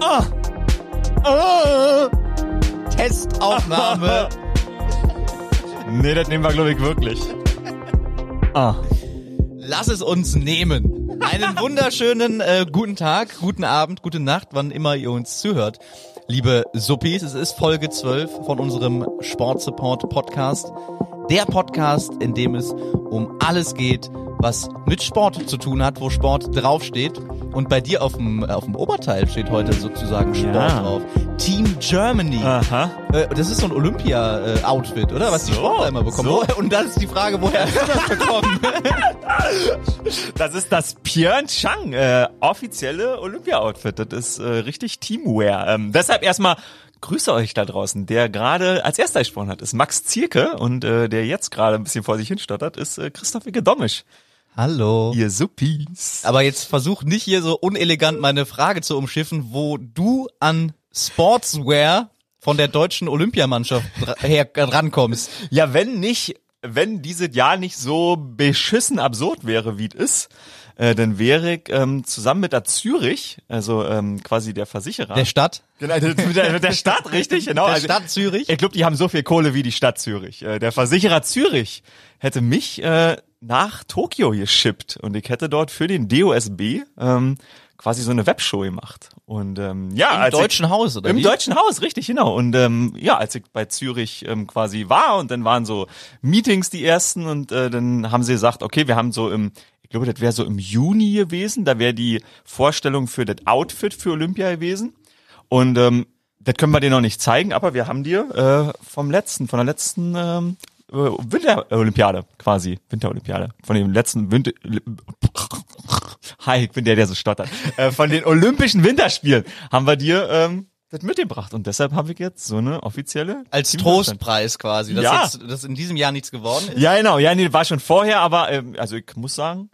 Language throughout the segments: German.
Ah. Ah. Testaufnahme. nee, das nehmen wir, glaube ich, wirklich. Ah. Lass es uns nehmen. Einen wunderschönen äh, guten Tag, guten Abend, gute Nacht, wann immer ihr uns zuhört. Liebe Suppis, es ist Folge 12 von unserem Sportsupport Podcast. Der Podcast, in dem es um alles geht, was mit Sport zu tun hat, wo Sport draufsteht. Und bei dir auf dem, auf dem Oberteil steht heute sozusagen Sport Ja. drauf. Team Germany. Aha. Äh, Das ist so ein Olympia-Outfit, oder? Was die So, Sportler immer bekommen. so. Woher- Und das ist die Frage, woher hast du das bekommen? Das ist das Pyeongchang äh, offizielle Olympia-Outfit. Das ist äh, richtig Teamwear. Ähm, deshalb erstmal grüße euch da draußen. Der gerade als erster gesprochen hat, ist Max Zierke und äh, der jetzt gerade ein bisschen vor sich hinstottert, ist äh, Christoph Icke Dommisch. Hallo. Ihr Suppis. Aber jetzt versuch nicht hier so unelegant meine Frage zu umschiffen, wo du an Sportswear von der deutschen Olympiamannschaft her rankommst. Ja, wenn nicht, wenn dieses Jahr nicht so beschissen absurd wäre, wie es ist, äh, dann wäre ich ähm, zusammen mit der Zürich, also ähm, quasi der Versicherer. Der Stadt? genau, mit der, mit der Stadt, richtig, genau. Der also, Stadt Zürich? Ich glaube, die haben so viel Kohle wie die Stadt Zürich. Äh, Der Versicherer Zürich hätte mich äh, nach Tokio geschippt und ich hätte dort für den DOSB ähm, quasi so eine Webshow gemacht. Und ähm, ja, Im als ich- Deutschen Haus, oder im wie? Deutschen Haus, richtig, genau. Und ähm, ja, als ich bei Zürich ähm, quasi war und dann waren so Meetings die ersten und äh, dann haben sie gesagt, okay, wir haben so im, ich glaube, das wäre so im Juni gewesen, da wäre die Vorstellung für das Outfit für Olympia gewesen. Und ähm, das können wir dir noch nicht zeigen, aber wir haben dir äh, vom letzten, von der letzten ähm, äh, Winterolympiade quasi, Winterolympiade, von dem letzten Winter... Hi, ich bin der, der so stottert. Äh, von den Olympischen Winterspielen haben wir dir ähm, das mitgebracht und deshalb habe ich jetzt so eine offizielle Als Team- Trostpreis quasi, dass Ja. jetzt das in diesem Jahr nichts geworden ist. Ja, genau. Ja, nee, war schon vorher, aber ähm, also ich muss sagen,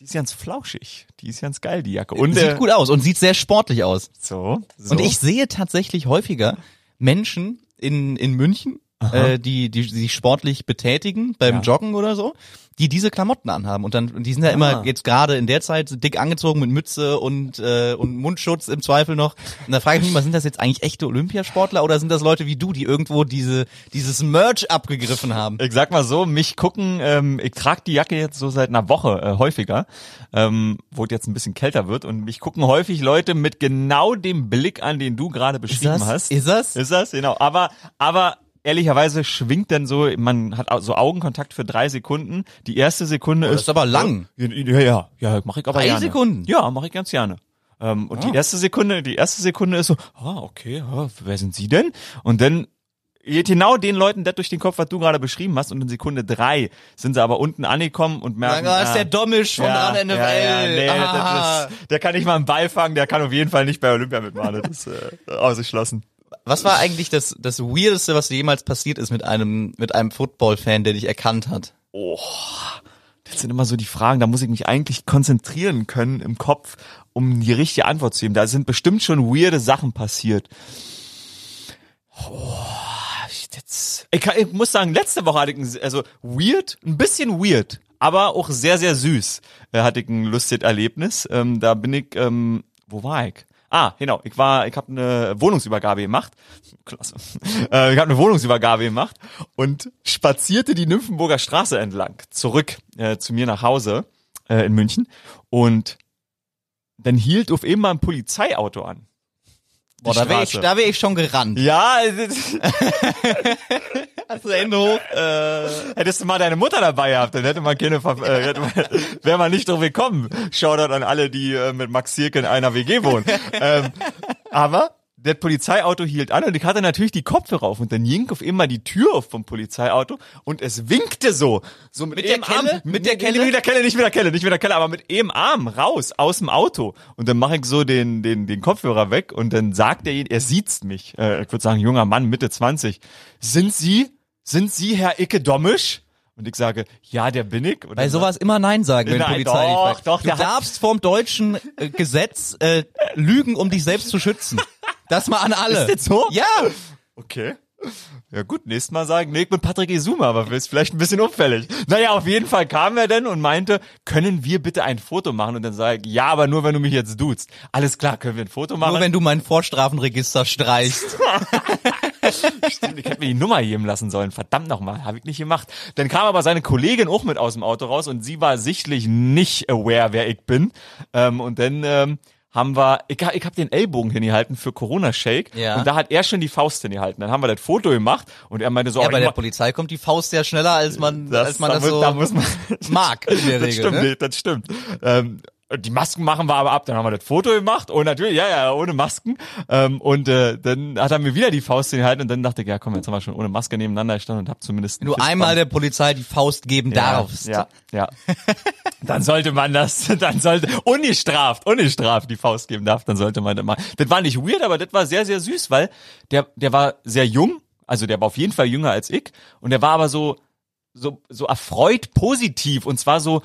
die ist ganz flauschig. Die ist ganz geil, die Jacke. Und Sieht äh, gut aus und sieht sehr sportlich aus. so, so. Und ich sehe tatsächlich häufiger Menschen in, in München, äh, die, die, die sich sportlich betätigen, beim Ja. Joggen oder so, die diese Klamotten anhaben. Und dann, und die sind ja immer Ah. jetzt gerade in der Zeit dick angezogen mit Mütze und, äh, und Mundschutz im Zweifel noch. Und da frage ich mich mal, sind das jetzt eigentlich echte Olympiasportler oder sind das Leute wie du, die irgendwo diese, dieses Merch abgegriffen haben? Ich sag mal so, mich gucken, ähm, ich trage die Jacke jetzt so seit einer Woche äh, häufiger, ähm, wo es jetzt ein bisschen kälter wird und mich gucken häufig Leute mit genau dem Blick an, den du gerade beschrieben das? hast. Ist das? Ist das? Genau. Aber, aber ehrlicherweise schwingt dann so, man hat so Augenkontakt für drei Sekunden. Die erste Sekunde Oh, das ist. ist aber lang. Ja, ja, ja, ja mach ich aber Drei gerne. Sekunden? Ja, mache ich ganz gerne. Ähm, und Ah. die erste Sekunde, die erste Sekunde ist so, ah, okay, ah, wer sind Sie denn? Und dann geht genau den Leuten das durch den Kopf, was du gerade beschrieben hast. Und in Sekunde drei sind sie aber unten angekommen und merken, Da ist ah, der Dommisch von ja, NFL. Ja, ja, nee, ah. das ist, der kann nicht mal einen Ball fangen, der kann auf jeden Fall nicht bei Olympia mitmachen. Das ist äh, ausgeschlossen. Was war eigentlich das, das Weirdeste, was jemals passiert ist mit einem, mit einem Football-Fan, der dich erkannt hat? Oh, das sind immer so die Fragen, da muss ich mich eigentlich konzentrieren können im Kopf, um die richtige Antwort zu geben. Da sind bestimmt schon weirde Sachen passiert. Oh, ich, jetzt, ich, kann, ich muss sagen, letzte Woche hatte ich, ein, also weird, ein bisschen weird, aber auch sehr, sehr süß, äh, hatte ich ein lustiges Erlebnis. Ähm, da bin ich, ähm, wo war ich? Ah, genau. Ich war, ich habe eine Wohnungsübergabe gemacht. Klasse. Äh, ich habe eine Wohnungsübergabe gemacht und spazierte die Nymphenburger Straße entlang zurück äh, zu mir nach Hause äh, in München und dann hielt auf eben mal ein Polizeiauto an. Boah, da wäre ich, da wär ich schon gerannt. Ja, Hast du Hände hoch? äh, hättest du mal deine Mutter dabei gehabt, dann hätte man keine, äh, hätte man, wäre man nicht drauf gekommen. Shoutout an alle, die äh, mit Max Zierke in einer WG wohnen. ähm, aber das Polizeiauto hielt an und ich hatte natürlich die Kopfhörer auf und dann ging auf immer die Tür auf vom Polizeiauto und es winkte so, so mit, Mit der einem Arm? Mit der Kelle? mit der Kelle, nicht mit der Kelle, nicht mit der Kelle, aber mit einem Arm raus aus dem Auto und dann mache ich so den den den Kopfhörer weg und dann sagt er, er sieht's mich, äh, ich würde sagen junger Mann Mitte 20, sind Sie sind Sie Herr Icke Dommisch? Und ich sage, ja, der bin ich. Und Bei sowas immer Nein sagen, wenn Nein, Polizei dich doch, fragt. doch, Du darfst vom deutschen äh, Gesetz äh, lügen, um dich selbst zu schützen. Das mal an alle. Ist das so? Ja. Okay. Ja gut, nächstes Mal sagen, nee, ich bin Patrick Isuma, aber ist vielleicht ein bisschen auffällig. Naja, auf jeden Fall kam er dann und meinte, können wir bitte ein Foto machen? Und dann sage ich, ja, aber nur wenn du mich jetzt duzt. Alles klar, können wir ein Foto machen? Nur wenn du mein Vorstrafenregister streichst. Stimmt, ich hätte mir die Nummer geben lassen sollen. Verdammt nochmal, habe ich nicht gemacht. Dann kam aber seine Kollegin auch mit aus dem Auto raus und sie war sichtlich nicht aware, wer ich bin. Ähm, und dann ähm, haben wir, ich, ich habe den Ellbogen hingehalten für Corona-Shake Ja. und da hat er schon die Faust hingehalten. Dann haben wir das Foto gemacht und er meinte so, Ja, oh, bei der Polizei kommt die Faust sehr schneller, als man, als man da das so da muss man, mag in der das Regel. stimmt, ne? das stimmt. Ähm, die Masken machen wir aber ab, dann haben wir das Foto gemacht und natürlich, ja, ja, ohne Masken. Ähm, und äh, dann hat er mir wieder die Faust hingehalten und dann dachte ich, ja komm, jetzt haben wir schon ohne Maske nebeneinander gestanden und hab zumindest du einmal der Polizei die Faust geben darfst. Ja, ja. dann sollte man das, dann sollte, ungestraft, ungestraft die Faust geben darf, dann sollte man das mal. Das war nicht weird, aber das war sehr, sehr süß, weil der, der war sehr jung, also der war auf jeden Fall jünger als ich und der war aber so, so, so erfreut positiv und zwar so,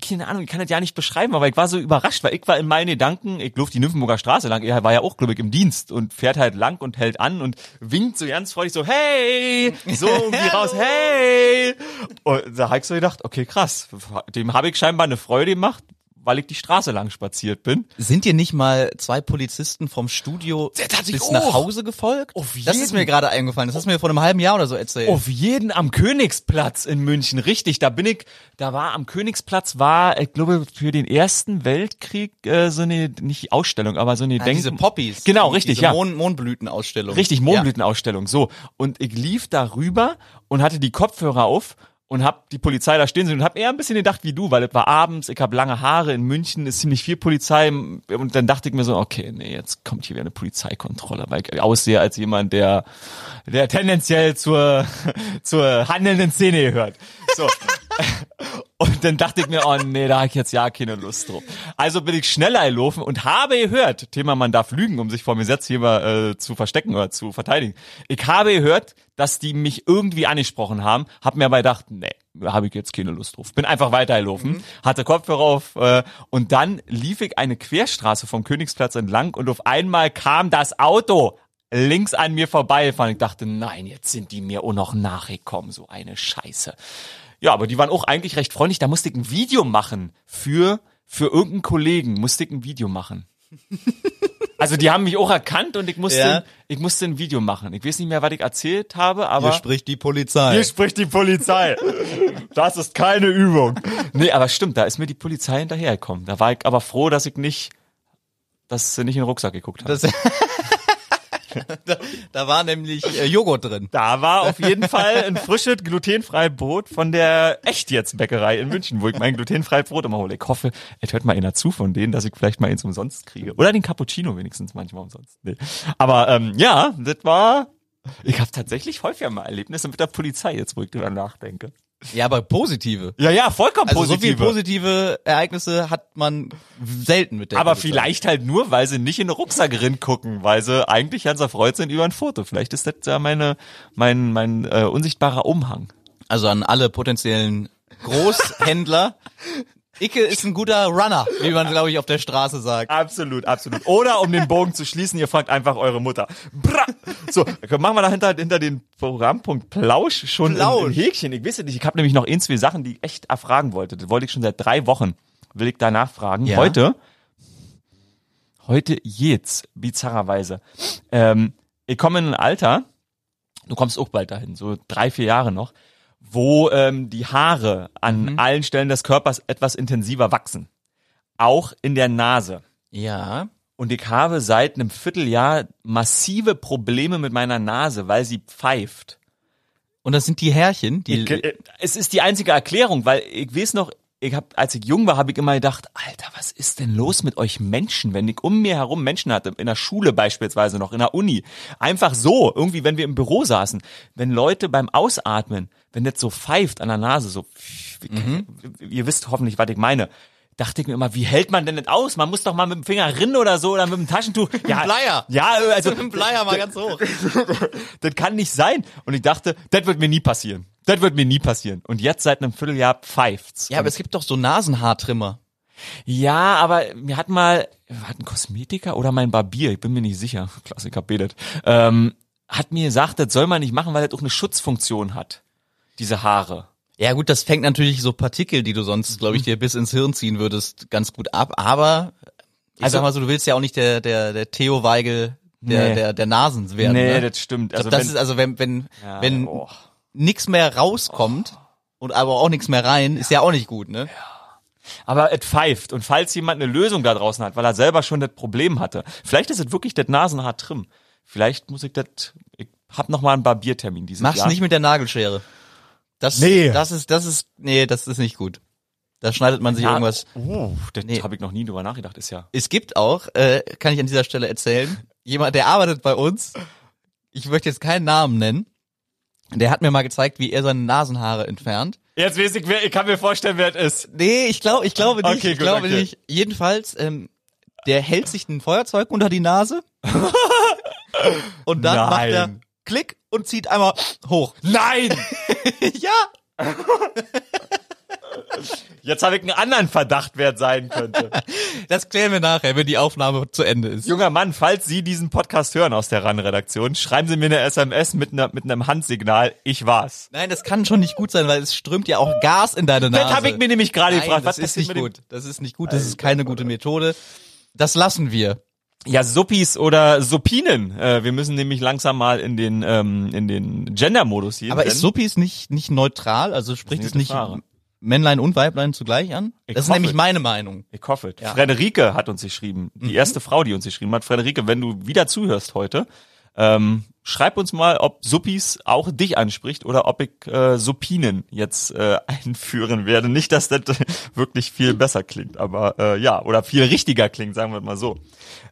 keine Ahnung, ich kann das ja nicht beschreiben, aber ich war so überrascht, weil ich war in meinen Gedanken, ich lief die Nymphenburger Straße lang, er war ja auch, glaube ich, im Dienst und fährt halt lang und hält an und winkt so ganz freudig so, hey, so irgendwie raus, hey. Und da habe ich so gedacht, okay, krass, dem habe ich scheinbar eine Freude gemacht, weil ich die Straße lang spaziert bin. Sind dir nicht mal zwei Polizisten vom Studio bis auch. nach Hause gefolgt? Auf Das ist jeden. mir gerade eingefallen. Das hast du mir vor einem halben Jahr oder so erzählt. Auf jeden am Königsplatz in München, richtig. Da bin ich, da war am Königsplatz war, ich glaube, für den Ersten Weltkrieg äh, so eine, nicht Ausstellung, aber so eine Ah, Denk- diese Poppies. Genau, richtig, diese ja. Mond Mondblütenausstellung. Richtig, Mondblütenausstellung. So. Und ich lief da rüber und hatte die Kopfhörer auf und hab die Polizei da stehen sehen und hab eher ein bisschen gedacht wie du, weil es war abends, ich hab lange Haare, in München ist ziemlich viel Polizei und dann dachte ich mir so, okay, nee, jetzt kommt hier wieder eine Polizeikontrolle, weil ich aussehe als jemand, der, der tendenziell zur, zur handelnden Szene gehört. So. Und dann dachte ich mir, oh nee, da habe ich jetzt ja keine Lust drauf. Also bin ich schneller gelaufen und habe gehört, Thema man darf lügen, um sich vor mir Gesetzgeber äh, zu verstecken oder zu verteidigen. Ich habe gehört, dass die mich irgendwie angesprochen haben, hab mir aber gedacht, nee, habe ich jetzt keine Lust drauf. Bin einfach weitergelaufen, hatte Kopfhörer auf äh, und dann lief ich eine Querstraße vom Königsplatz entlang und auf einmal kam das Auto links an mir vorbeigefahren. Ich dachte, nein, jetzt sind die mir auch noch nachgekommen, so eine Scheiße. Ja, aber die waren auch eigentlich recht freundlich. Da musste ich ein Video machen für, für irgendeinen Kollegen, musste ich ein Video machen. Also die haben mich auch erkannt und ich musste, Ja. ich musste ein Video machen. Ich weiß nicht mehr, was ich erzählt habe, aber Hier spricht die Polizei. hier spricht die Polizei. Das ist keine Übung. Nee, aber stimmt, da ist mir die Polizei hinterhergekommen. Da war ich aber froh, dass ich nicht, dass sie nicht in den Rucksack geguckt haben. Da, da war nämlich äh, Joghurt drin. Da war auf jeden Fall ein frisches, glutenfreies Brot von der Echt jetzt Bäckerei in München, wo ich mein glutenfreies Brot immer hole. Ich hoffe, es hört mal einer zu von denen, dass ich vielleicht mal eins umsonst kriege. Oder den Cappuccino wenigstens manchmal umsonst. Nee. Aber ähm, ja, das war... Ich habe tatsächlich häufiger mal Erlebnisse mit der Polizei, jetzt wo ich drüber nachdenke. Ja, aber positive. Ja, ja, vollkommen Also so positive. viel positive Ereignisse hat man selten mit der Aber Polizei. vielleicht halt nur, weil sie nicht in den Rucksack drin gucken, weil sie eigentlich ganz erfreut sind über ein Foto. Vielleicht ist das ja meine, mein, mein äh, unsichtbarer Umhang. Also an alle potenziellen Großhändler. Icke ist ein guter Runner, wie man, glaube ich, auf der Straße sagt. Absolut, absolut. Oder um den Bogen zu schließen, ihr fragt einfach eure Mutter. Bra! So, machen wir dahinter hinter den Programmpunkt Plausch schon Plausch. Ein, ein Häkchen. Ich weiß nicht, ich habe nämlich noch ein, zwei Sachen, die ich echt erfragen wollte. Das wollte ich schon seit drei Wochen. Will ich da nachfragen. Ja. Heute, heute jetzt, bizarrerweise. Ähm, ich komme in ein Alter, du kommst auch bald dahin, so drei, vier Jahre noch, wo ähm, die Haare an allen Stellen des Körpers etwas intensiver wachsen. Auch in der Nase. Ja. Und ich habe seit einem Vierteljahr massive Probleme mit meiner Nase, weil sie pfeift. Und das sind die Härchen, die. Ich, äh, es ist die einzige Erklärung, weil ich weiß noch, ich hab, als ich jung war, habe ich immer gedacht, Alter, was ist denn los mit euch Menschen, wenn ich um mir herum Menschen hatte, in der Schule beispielsweise noch, in der Uni, einfach so, irgendwie, wenn wir im Büro saßen, wenn Leute beim Ausatmen, wenn das so pfeift an der Nase, so, ihr wisst hoffentlich, was ich meine, dachte ich mir immer, wie hält man denn das aus? Man muss doch mal mit dem Finger rinnen oder so oder mit dem Taschentuch. Ja, Bleier. Ja, also Mit dem Bleier mal ganz hoch. das kann nicht sein. Und ich dachte, das wird mir nie passieren. Das wird mir nie passieren. Und jetzt seit einem Vierteljahr pfeift's. Ja, aber es gibt doch so Nasenhaartrimmer. Ja, aber mir hat mal, hat ein Kosmetiker oder mein Barbier, ich bin mir nicht sicher, Klassiker betet, ähm, hat mir gesagt, das soll man nicht machen, weil das auch eine Schutzfunktion hat. Diese Haare. Ja gut, das fängt natürlich so Partikel, die du sonst, glaube Mhm. ich, dir bis ins Hirn ziehen würdest, ganz gut ab. Aber ich Also- sag mal so, du willst ja auch nicht der der der Theo Weigel der Nee. der der Nasens werden. nee, ne? das stimmt. Also das wenn, ist also wenn wenn Ja, wenn oh. nix mehr rauskommt und aber auch nichts mehr rein, ist ja auch nicht gut, ne? aber es pfeift. Und falls jemand eine Lösung da draußen hat, weil er selber schon das Problem hatte, vielleicht ist es wirklich das Nasenhaar trim. Vielleicht muss ich das, ich hab noch mal einen Barbiertermin dieses Mach's Jahr. nicht mit der Nagelschere. Das Nee. das ist das ist nee, das ist nicht gut. Da schneidet man sich Ja, irgendwas. Uh, das Nee. habe ich noch nie drüber nachgedacht, ist ja. Es gibt auch, äh, kann ich an dieser Stelle erzählen, jemand, der arbeitet bei uns. Ich möchte jetzt keinen Namen nennen. Der hat mir mal gezeigt, wie er seine Nasenhaare entfernt. Jetzt weiß ich, wer, ich kann mir vorstellen, wer es ist. Nee, ich glaube, ich glaube nicht. Okay, ich gut, glaube okay. nicht. Jedenfalls, ähm, der hält sich ein Feuerzeug unter die Nase und dann macht er Nein. Klick und zieht einmal hoch. Nein! ja, Jetzt habe ich einen anderen Verdacht, wer es sein könnte. das klären wir nachher, wenn die Aufnahme zu Ende ist. Junger Mann, falls Sie diesen Podcast hören aus der RAN-Redaktion, schreiben Sie mir eine SMS mit, einer, mit einem Handsignal, ich war's. Nein, das kann schon nicht gut sein, weil es strömt ja auch Gas in deine Nase. Das habe ich mir nämlich gerade gefragt. das Was ist nicht gut. Das ist nicht gut. Das ist keine gute Methode. Das lassen wir. Ja, Suppis oder Suppinen. Äh, wir müssen nämlich langsam mal in den ähm, in den Gender-Modus hier. Aber ist Suppis nicht, nicht neutral? Also spricht es nicht Frage. Männlein und Weiblein zugleich an? Ich das ist nämlich meine Meinung. Ich hoffe. Ja. Frederike hat uns geschrieben. Die erste Frau, die uns geschrieben hat. Frederike, wenn du wieder zuhörst heute, ähm, schreib uns mal, ob Suppis auch dich anspricht oder ob ich äh, Suppinen jetzt äh, einführen werde. Nicht, dass das wirklich viel besser klingt, aber äh, ja, oder viel richtiger klingt, sagen wir mal so.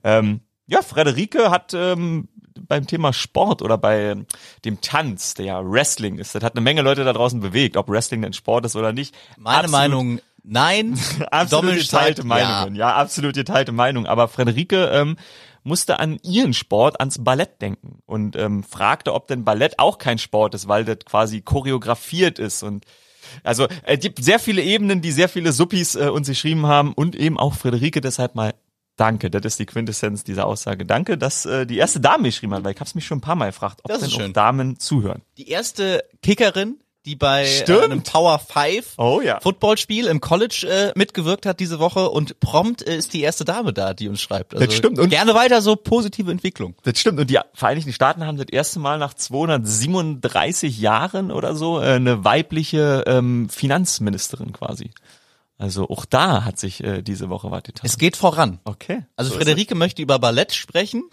Ähm, ja, Frederike hat ähm, beim Thema Sport oder bei dem Tanz, der ja Wrestling ist, das hat eine Menge Leute da draußen bewegt, ob Wrestling denn Sport ist oder nicht. Meine Absolut Meinung, nein. absolut geteilte Meinungen. Ja. absolut geteilte Meinung. Aber Frederike ähm, musste an ihren Sport, ans Ballett denken und ähm, fragte, ob denn Ballett auch kein Sport ist, weil das quasi choreografiert ist und also es gibt sehr viele Ebenen, die sehr viele Suppis äh, uns geschrieben haben und eben auch Frederike deshalb mal Danke, das ist die Quintessenz dieser Aussage. Danke, dass äh, die erste Dame geschrieben hat, weil ich hab's mich schon ein paar Mal gefragt, ob Das denn ist auch schön. Damen zuhören. Die erste Kickerin, die bei äh, Stimmt. einem Power 5 Oh ja. Footballspiel im College äh, mitgewirkt hat diese Woche und prompt äh, ist die erste Dame da, die uns schreibt. Also Das stimmt. Und- gerne weiter so positive Entwicklung. Das stimmt. Und die Vereinigten Staaten haben das erste Mal nach 237 Jahren oder so äh, eine weibliche ähm, Finanzministerin quasi. Also auch da hat sich äh, diese Woche was getan. Es geht voran. Okay. Also So Frederike möchte über Ballett sprechen.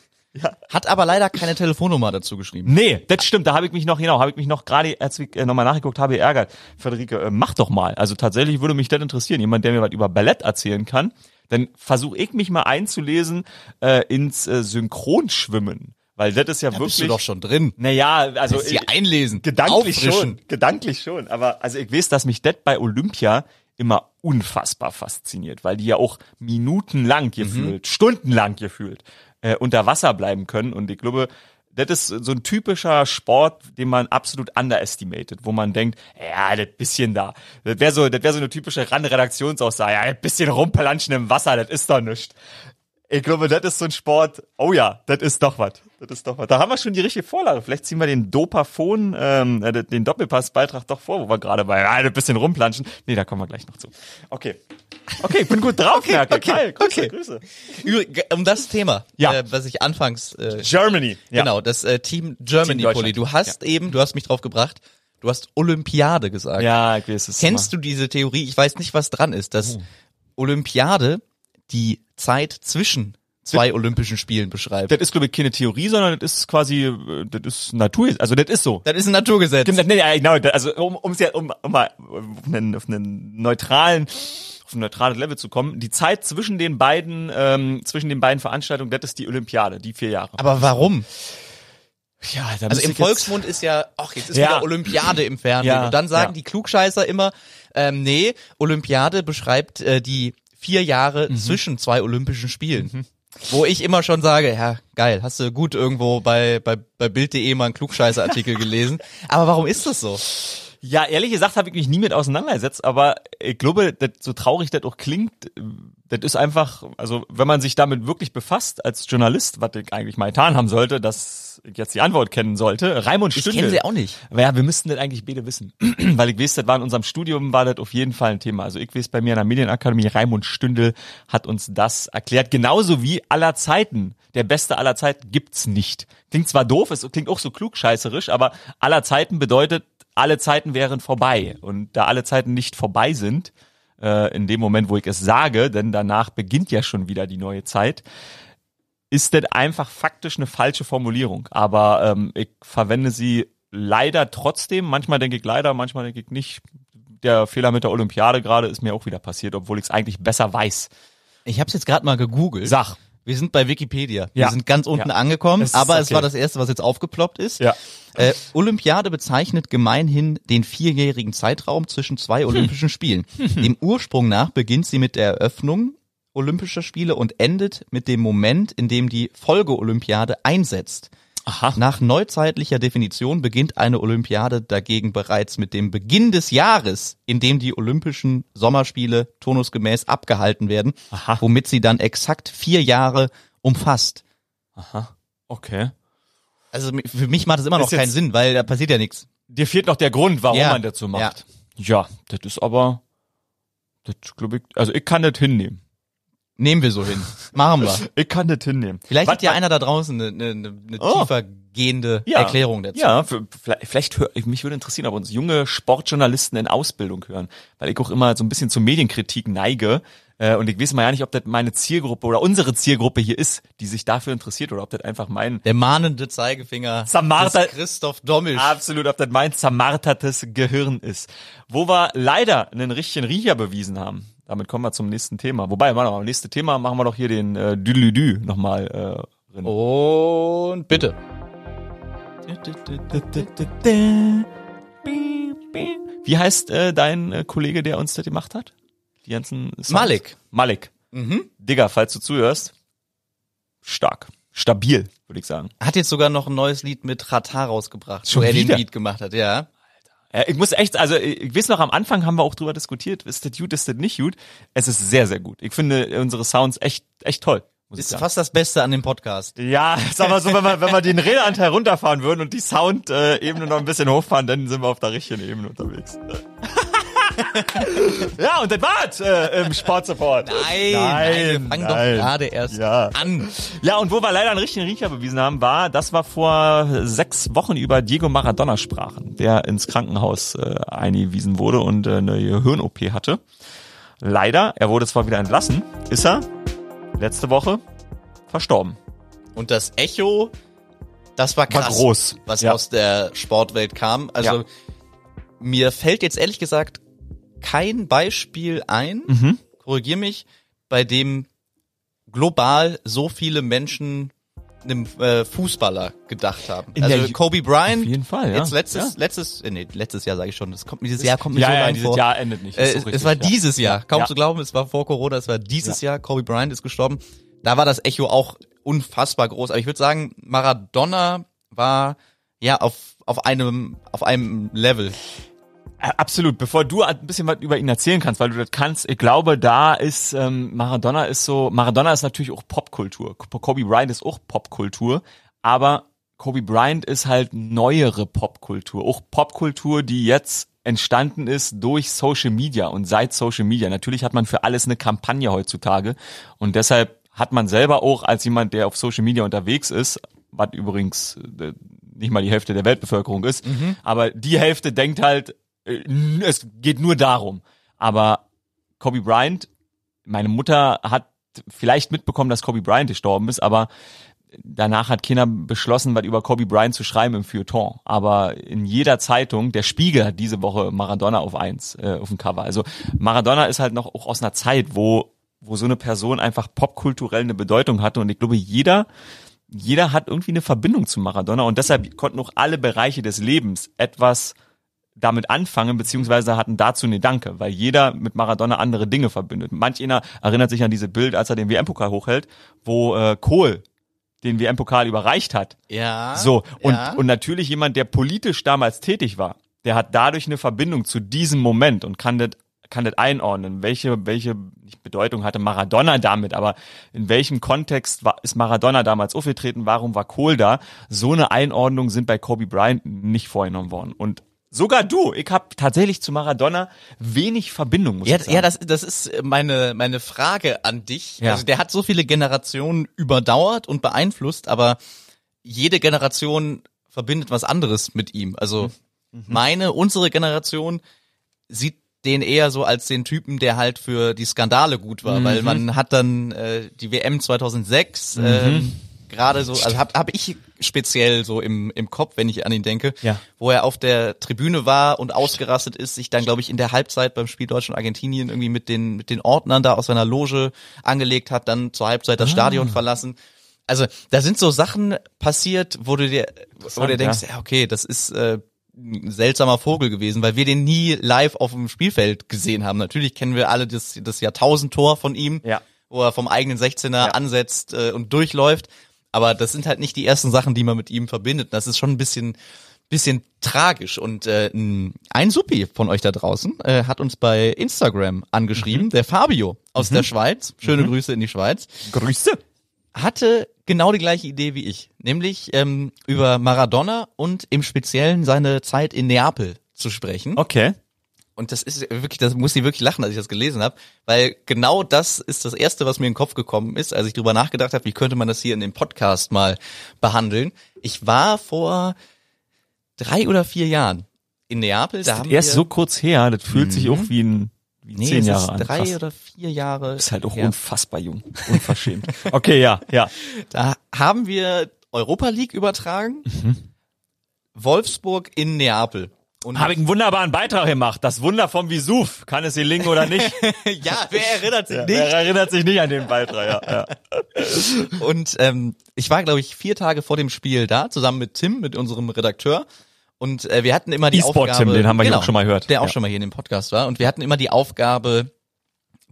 Ja. hat aber leider keine Telefonnummer dazu geschrieben. Nee, das stimmt. Da habe ich mich noch, genau, habe ich mich noch gerade, als ich äh, nochmal nachgeguckt habe, geärgert. Frederike, äh, mach doch mal. Also tatsächlich würde mich das interessieren. Jemand, der mir was über Ballett erzählen kann. Dann versuche ich mich mal einzulesen äh, ins äh, Synchronschwimmen. Weil das ist ja Da wirklich. bist du doch schon drin. Naja, also dir einlesen, Gedanklich schon, gedanklich schon. Aber also ich weiß, dass mich das bei Olympia immer unfassbar fasziniert, weil die ja auch minutenlang gefühlt, stundenlang gefühlt äh, unter Wasser bleiben können. Und ich glaube, das ist so ein typischer Sport, den man absolut underestimated, wo man denkt, ja, das bisschen da. Das wäre so, das wäre so eine typische RAN-Redaktionsaussage, ja, ein bisschen rumpelanschen im Wasser, das ist doch nichts. Ich glaube, das ist so ein Sport. Oh ja, das ist doch was. Das ist doch was. Da haben wir schon die richtige Vorlage. Vielleicht ziehen wir den Dopaphon, ähm, äh, den Doppelpassbeitrag doch vor, wo wir gerade bei ah, ein bisschen rumplanschen. Nee, da kommen wir gleich noch zu. Okay. Okay, ich bin gut drauf, okay, merke. okay, Geil, Grüße, okay. Grüße. Übrig- Um das Thema, Ja. äh, was ich anfangs äh, Germany. Ja. Genau, das äh, Team Germany Team. Deutschland. Du hast eben, du hast mich drauf gebracht, du hast Olympiade gesagt. Ja, ich weiß es. Kennst du diese Theorie? Ich weiß nicht, was dran ist, dass Olympiade die Zeit zwischen zwei Olympischen Spielen beschreibt. Das ist, glaube ich, keine Theorie, sondern das ist quasi, äh, das ist Natur, also das ist so. Das ist ein Naturgesetz. Stimmt, nee, ja, genau, also um, ja, um, um mal auf einen, auf einen neutralen, auf ein neutrales Level zu kommen, die Zeit zwischen den beiden, ähm, zwischen den beiden Veranstaltungen, das ist die Olympiade, die vier Jahre. Aber warum? ja, da Also im Volksmund ist ja, ach, jetzt ist Ja. wieder Olympiade im Fernsehen. Ja, Und dann sagen ja. die Klugscheißer immer, ähm, nee, Olympiade beschreibt äh, die vier Jahre Mhm. zwischen zwei Olympischen Spielen. Wo ich immer schon sage, ja, geil, hast du gut irgendwo bei, bei, bei Bild.de mal einen Klugscheißer-Artikel gelesen. Aber warum ist das so? Ja, ehrlich gesagt habe ich mich nie mit auseinandergesetzt, aber ich glaube, das, so traurig das auch klingt, das ist einfach, also wenn man sich damit wirklich befasst als Journalist, was ich eigentlich mal getan haben sollte, das ich jetzt die Antwort kennen sollte. Raimund Ich Stündel. kenne sie auch nicht. Aber ja, wir müssten das eigentlich beide wissen. Weil ich weiß, das war in unserem Studium, war das auf jeden Fall ein Thema. Also ich weiß bei mir in der Medienakademie, Raimund Stündel hat uns das erklärt. Genauso wie aller Zeiten. Der beste aller Zeiten gibt's nicht. Klingt zwar doof, es klingt auch so klugscheißerisch, aber aller Zeiten bedeutet, alle Zeiten wären vorbei. Und da alle Zeiten nicht vorbei sind, äh, in dem Moment, wo ich es sage, denn danach beginnt ja schon wieder die neue Zeit, ist das einfach faktisch eine falsche Formulierung. Aber ähm, ich verwende sie leider trotzdem. Manchmal denke ich leider, manchmal denke ich nicht. Der Fehler mit der Olympiade gerade ist mir auch wieder passiert, obwohl ich es eigentlich besser weiß. Ich habe es jetzt gerade mal gegoogelt. Sag. Wir sind bei Wikipedia. Ja. Wir sind ganz unten Ja. angekommen, Es aber es okay. war das erste, was jetzt aufgeploppt ist. Ja. Äh, Olympiade bezeichnet gemeinhin den vierjährigen Zeitraum zwischen zwei Hm. Olympischen Spielen. Dem Ursprung nach beginnt sie mit der Eröffnung Olympischer Spiele und endet mit dem Moment, in dem die Folgeolympiade einsetzt. Aha. Nach neuzeitlicher Definition beginnt eine Olympiade dagegen bereits mit dem Beginn des Jahres, in dem die Olympischen Sommerspiele turnusgemäß abgehalten werden, Aha. womit sie dann exakt vier Jahre umfasst. Aha. Okay. Also für mich macht es immer noch keinen Sinn, weil da passiert ja nichts. Dir fehlt noch der Grund, warum Ja. man das so macht. Ja, das ist aber, das glaube ich, also ich kann das hinnehmen. Nehmen wir so hin. Machen wir. Ich kann das hinnehmen. Vielleicht Was- hat ja einer da draußen eine, eine, eine Oh. tiefer gehende Ja. Erklärung dazu. Ja, für, vielleicht, vielleicht hör, mich würde interessieren, ob uns junge Sportjournalisten in Ausbildung hören, weil ich auch immer so ein bisschen zur Medienkritik neige. Äh, und ich weiß mal ja nicht, ob das meine Zielgruppe oder unsere Zielgruppe hier ist, die sich dafür interessiert oder ob das einfach mein Der mahnende Zeigefinger des Christoph Dommisch. absolut, ob das mein zermartertes Gehirn ist. Wo wir leider einen richtigen Riecher bewiesen haben. Damit kommen wir zum nächsten Thema. Wobei, warte mal, nächste Thema machen wir doch hier den äh, Düdelüdü nochmal äh, rein. Und bitte. Wie heißt äh, dein äh, Kollege, der uns das gemacht hat? Die ganzen Songs? Malik. Malik. Mhm. Digga, falls du zuhörst, stark. Stabil, würde ich sagen. Hat jetzt sogar noch ein neues Lied mit Rata rausgebracht, Schon wo er wieder? den Beat gemacht hat, ja. Ich muss echt, also ich, weiß noch, am Anfang haben wir auch drüber diskutiert, ist das gut, ist das nicht gut. Es ist sehr, sehr gut. Ich finde unsere Sounds echt, echt toll. Ist sagen. fast das Beste an dem Podcast. Ja, sag mal so, wenn wir, wenn wir den Redeanteil runterfahren würden und die Sound-Ebene noch ein bisschen hochfahren, dann sind wir auf der richtigen Ebene unterwegs. Ja, und das war's äh, im Sportsupport. Nein, nein, wir fangen doch nein. gerade erst Ja. an. Ja, und wo wir leider einen richtigen Riecher bewiesen haben, war, dass wir vor sechs Wochen über Diego Maradona sprachen, der ins Krankenhaus äh, eingewiesen wurde und äh, eine Hirn-OP hatte. Leider, er wurde zwar wieder entlassen, ist er letzte Woche verstorben. Und das Echo, das war krass, groß. was Ja. aus der Sportwelt kam. Also Ja. mir fällt jetzt ehrlich gesagt kein Beispiel ein, Mhm. korrigier mich, bei dem global so viele Menschen einem äh, Fußballer gedacht haben. In also Kobe Bryant, Auf jeden Fall, ja. jetzt letztes, letztes, äh, nee, letztes Jahr sage ich schon, das kommt, dieses Jahr kommt mir ja, so ja, dieses vor. Jahr endet nicht. Äh, Ist es, richtig, war ja. dieses Jahr, kaum Ja. zu glauben, es war vor Corona, es war dieses Jahr, Kobe Bryant ist gestorben. Da war das Echo auch unfassbar groß. Aber ich würde sagen, Maradona war ja auf, auf einem, auf einem Level. Äh, Absolut. Bevor du ein bisschen was über ihn erzählen kannst, weil du das kannst, ich glaube, da ist ähm, Maradona ist so, Maradona ist natürlich auch Popkultur. Kobe Bryant ist auch Popkultur, aber Kobe Bryant ist halt neuere Popkultur, auch Popkultur, die jetzt entstanden ist durch Social Media und seit Social Media. Natürlich hat man für alles eine Kampagne heutzutage und deshalb hat man selber auch als jemand, der auf Social Media unterwegs ist, was übrigens äh, nicht mal die Hälfte der Weltbevölkerung ist, aber die Hälfte denkt halt, es geht nur darum. Aber Kobe Bryant, meine Mutter hat vielleicht mitbekommen, dass Kobe Bryant gestorben ist, aber danach hat keiner beschlossen, was über Kobe Bryant zu schreiben im Feuilleton. Aber in jeder Zeitung, der Spiegel hat diese Woche Maradona auf eins, äh, auf dem Cover. Also Maradona ist halt noch auch aus einer Zeit, wo, wo so eine Person einfach popkulturell eine Bedeutung hatte. Und ich glaube, jeder, jeder hat irgendwie eine Verbindung zu Maradona. Und deshalb konnten auch alle Bereiche des Lebens etwas damit anfangen, beziehungsweise hatten dazu eine Danke, weil jeder mit Maradona andere Dinge verbindet. Manch einer erinnert sich an diese Bild, als er den WM-Pokal hochhält, wo äh, Kohl den WM-Pokal überreicht hat. Ja. So, und, ja. und natürlich jemand, der politisch damals tätig war, der hat dadurch eine Verbindung zu diesem Moment und kann das kann das einordnen. Welche, welche Bedeutung hatte Maradona damit, aber in welchem Kontext war, ist Maradona damals aufgetreten? Warum war Kohl da? So eine Einordnung sind bei Kobe Bryant nicht vorgenommen worden. Und Sogar du. Ich habe tatsächlich zu Maradona wenig Verbindung. Muss Ja, ich sagen. ja, das, das ist meine, meine Frage an dich. Ja. Also der hat so viele Generationen überdauert und beeinflusst, aber jede Generation verbindet was anderes mit ihm. Also Mhm. meine, unsere Generation sieht den eher so als den Typen, der halt für die Skandale gut war, weil Mhm. man hat dann äh, die WM 2006 ähm, gerade so, also habe hab ich speziell so im, im Kopf, wenn ich an ihn denke, Ja. wo er auf der Tribüne war und ausgerastet ist, sich dann, glaube ich, in der Halbzeit beim Spiel Deutschland Argentinien irgendwie mit den, mit den Ordnern da aus seiner Loge angelegt hat, dann zur Halbzeit das Stadion verlassen. Also da sind so Sachen passiert, wo du dir, wo du dir denkst, ja. okay, das ist äh, ein seltsamer Vogel gewesen, weil wir den nie live auf dem Spielfeld gesehen haben. Natürlich kennen wir alle das, das Jahrtausendtor von ihm, Ja. wo er vom eigenen 16er ansetzt äh, und durchläuft. Aber das sind halt nicht die ersten Sachen, die man mit ihm verbindet. Das ist schon ein bisschen, bisschen tragisch. Und äh, ein Suppi von euch da draußen äh, hat uns bei Instagram angeschrieben, der Fabio aus der Schweiz. Schöne Grüße in die Schweiz Grüße. hatte genau die gleiche Idee wie ich, nämlich ähm, über Maradona und im Speziellen seine Zeit in Neapel zu sprechen. Okay. Und das ist wirklich, das muss ich wirklich lachen, als ich das gelesen habe, weil genau das ist das erste, was mir in den Kopf gekommen ist, als ich drüber nachgedacht habe, wie könnte man das hier in dem Podcast mal behandeln. Ich war vor drei oder vier Jahren in Neapel. Da haben Erst so kurz her, das fühlt sich auch wie ein wie nee, zehn Jahre an. drei Krass. oder vier Jahre. ist halt auch her. unfassbar jung. Unverschämt. okay, ja, ja. Da haben wir Europa League übertragen. Mhm. Wolfsburg in Neapel. Und Habe ich einen wunderbaren Beitrag gemacht. Das Wunder vom Vesuv. Kann es gelingen oder nicht? ja, wer erinnert sich Ja, nicht? Wer erinnert sich nicht an den Beitrag? Ja, ja. Und ähm, ich war, glaube ich, vier Tage vor dem Spiel da, zusammen mit Tim, mit unserem Redakteur. Und äh, wir hatten immer die E-Sport Aufgabe, Tim, den haben wir hier genau, auch schon mal gehört. der auch Ja. schon mal hier in dem Podcast war. Und wir hatten immer die Aufgabe,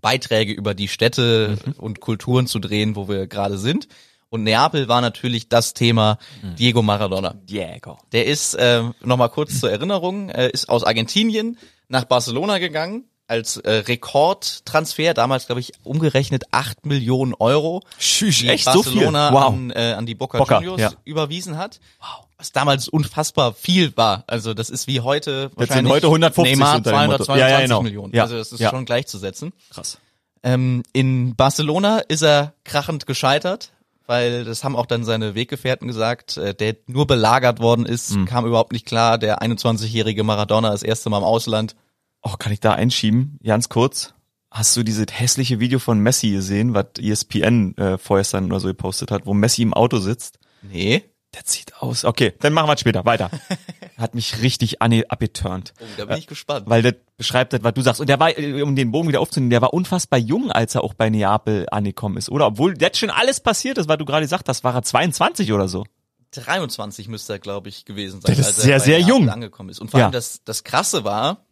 Beiträge über die Städte Mhm. und Kulturen zu drehen, wo wir gerade sind. Und Neapel war natürlich das Thema Mhm. Diego Maradona. Diego. Der ist, äh, nochmal kurz zur Erinnerung, äh, ist aus Argentinien nach Barcelona gegangen als äh, Rekordtransfer, damals glaube ich umgerechnet 8 Millionen Euro, die echt so viel? Barcelona Wow. an, äh, an die Boca, Boca, Juniors ja. überwiesen hat. Wow. Was damals unfassbar viel war. Also das ist wie heute sind wahrscheinlich heute 150 Neymar unter dem Motto. 222 Ja, ja, genau. Millionen. Ja, Also das ist schon gleichzusetzen. Krass. Ähm, in Barcelona ist er krachend gescheitert, weil das haben auch dann seine Weggefährten gesagt, äh, der nur belagert worden ist, Mhm. kam überhaupt nicht klar. Der 21-jährige Maradona das erste Mal im Ausland. Oh, kann ich da einschieben? Ganz kurz. Hast du dieses hässliche Video von Messi gesehen, was ESPN äh, vorgestern oder so gepostet hat, wo Messi im Auto sitzt? Nee. Der sieht aus. Okay, dann machen wir es später. Weiter. Hat mich richtig abgeturnt. Oh, da bin ich gespannt. Weil das beschreibt das, was du sagst. Und der war, äh, um den Bogen wieder aufzunehmen, der war unfassbar jung, als er auch bei Neapel angekommen ist, oder? Obwohl jetzt schon alles passiert ist, was du gerade gesagt hast, war er 22 oder so. 23 müsste er, glaube ich, gewesen sein, Das ist als er sehr, sehr Neapel jung. angekommen ist. Und vor allem Ja. das, das Krasse war,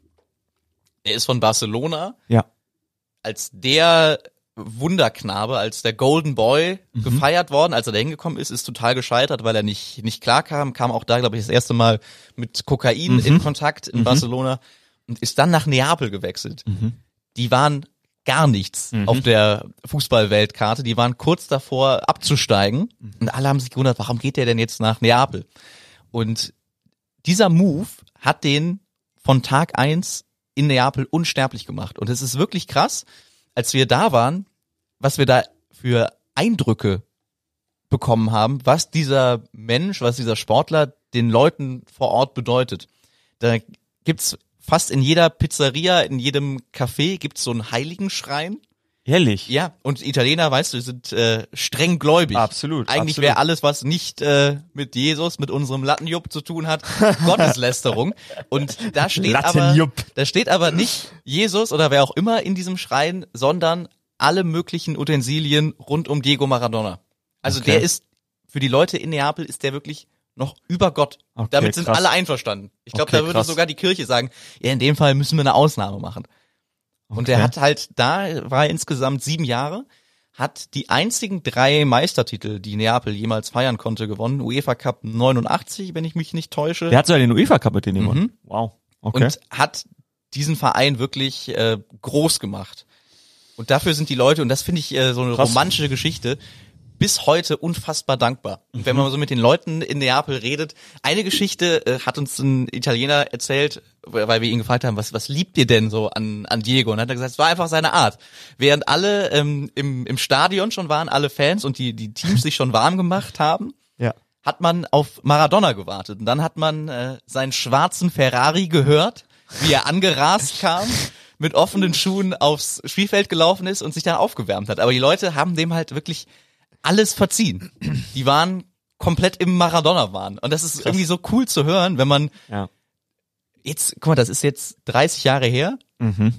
er ist von Barcelona Ja. als der Wunderknabe, als der Golden Boy Mhm. gefeiert worden, als er da hingekommen ist, ist total gescheitert, weil er nicht, nicht klar kam, kam auch da, glaube ich, das erste Mal mit Kokain Mhm. in Kontakt in Barcelona und ist dann nach Neapel gewechselt. Mhm. Die waren gar nichts auf der Fußballweltkarte, die waren kurz davor abzusteigen Mhm. und alle haben sich gewundert, warum geht der denn jetzt nach Neapel? Und dieser Move hat den von Tag eins in Neapel unsterblich gemacht. Und es ist wirklich krass, als wir da waren, was wir da für Eindrücke bekommen haben, was dieser Mensch, was dieser Sportler den Leuten vor Ort bedeutet. Da gibt's fast in jeder Pizzeria, in jedem Café gibt's so einen Heiligenschrein. Ehrlich? Ja, und Italiener, weißt du, sind äh, streng gläubig. Absolut, Eigentlich wäre alles, was nicht äh, mit Jesus, mit unserem Lattenjupp zu tun hat, Gotteslästerung. Und da steht aber, da steht aber nicht Jesus oder wer auch immer in diesem Schrein, sondern alle möglichen Utensilien rund um Diego Maradona. Also Okay. der ist für die Leute in Neapel ist der wirklich noch über Gott. Okay, Damit sind krass. alle einverstanden. Ich glaube, Okay, da würde krass. sogar die Kirche sagen, ja, in dem Fall müssen wir eine Ausnahme machen. Und Okay. er hat halt, da war er insgesamt sieben Jahre, hat die einzigen drei Meistertitel, die Neapel jemals feiern konnte, gewonnen. UEFA Cup 89, wenn ich mich nicht täusche. Der hat sogar den UEFA Cup mit denen gewonnen. Wow. Okay. Und hat diesen Verein wirklich äh, groß gemacht. Und dafür sind die Leute, und das finde ich äh, so eine Krass. romantische Geschichte, bis heute unfassbar dankbar. Und wenn man so mit den Leuten in Neapel redet, eine Geschichte äh, hat uns ein Italiener erzählt, weil wir ihn gefragt haben, was, was liebt ihr denn so an, an Diego? Und dann hat er gesagt, es war einfach seine Art. Während alle ähm, im, im Stadion schon waren, alle Fans und die, die Teams sich schon warm gemacht haben, Ja. hat man auf Maradona gewartet. Und dann hat man äh, seinen schwarzen Ferrari gehört, wie er angerast kam, mit offenen Schuhen aufs Spielfeld gelaufen ist und sich dann aufgewärmt hat. Aber die Leute haben dem halt wirklich alles verziehen. Die waren komplett im Maradona-Wahn. Und das ist irgendwie so cool zu hören, wenn man Ja. jetzt, guck mal, das ist jetzt 30 Jahre her Mhm.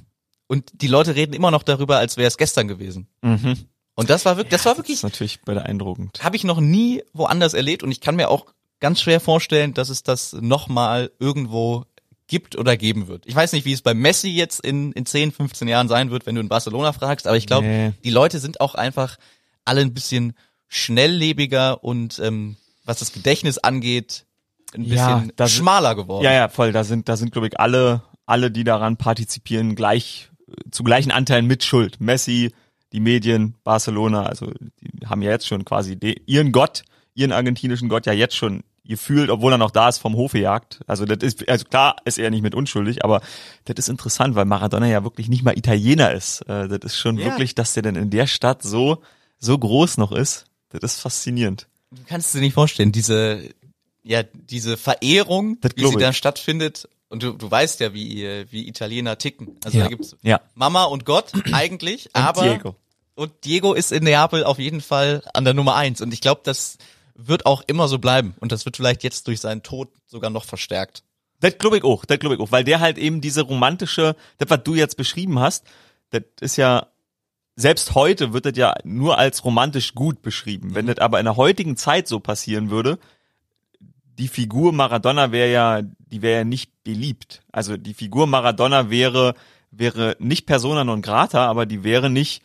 und die Leute reden immer noch darüber, als wäre es gestern gewesen. Mhm. Und das war wirklich, das war Das wirklich ist natürlich beeindruckend. habe ich noch nie woanders erlebt und ich kann mir auch ganz schwer vorstellen, dass es das nochmal irgendwo gibt oder geben wird. Ich weiß nicht, wie es bei Messi jetzt in, in 10, 15 Jahren sein wird, wenn du in Barcelona fragst, aber ich glaube, Nee. die Leute sind auch einfach alle ein bisschen schnelllebiger und ähm, was das Gedächtnis angeht, ein Ja, bisschen das- schmaler geworden. Ja, ja, voll. Da sind, da sind, glaube ich, alle, alle, die daran partizipieren, gleich äh, zu gleichen Anteilen mit Schuld. Messi, die Medien, Barcelona, also die haben ja jetzt schon quasi de, ihren Gott, ihren argentinischen Gott ja jetzt schon gefühlt, obwohl er noch da ist, vom Hofe jagt. Also das ist, also klar ist er nicht mit unschuldig, aber das ist interessant, weil Maradona ja wirklich nicht mal Italiener ist. Äh, Das ist schon Ja. wirklich, dass der denn in der Stadt so, so groß noch ist. Das ist faszinierend. Du kannst dir nicht vorstellen, diese, ja, diese Verehrung, Das wie sie ich. dann stattfindet. Und du, du weißt ja, wie, äh, wie Italiener ticken. Also Ja. da gibt's Ja. Mama und Gott eigentlich, aber Diego. und Diego ist in Neapel auf jeden Fall an der Nummer eins. Und ich glaube, das wird auch immer so bleiben. Und das wird vielleicht jetzt durch seinen Tod sogar noch verstärkt. Das glaube ich auch, das glaube ich auch, weil der halt eben diese romantische, das was du jetzt beschrieben hast, das ist ja selbst heute wird das ja nur als romantisch gut beschrieben. Wenn das aber in der heutigen Zeit so passieren würde, die Figur Maradona wäre ja, die wäre ja nicht beliebt. Also die Figur Maradona wäre wäre nicht persona non grata, aber die wäre nicht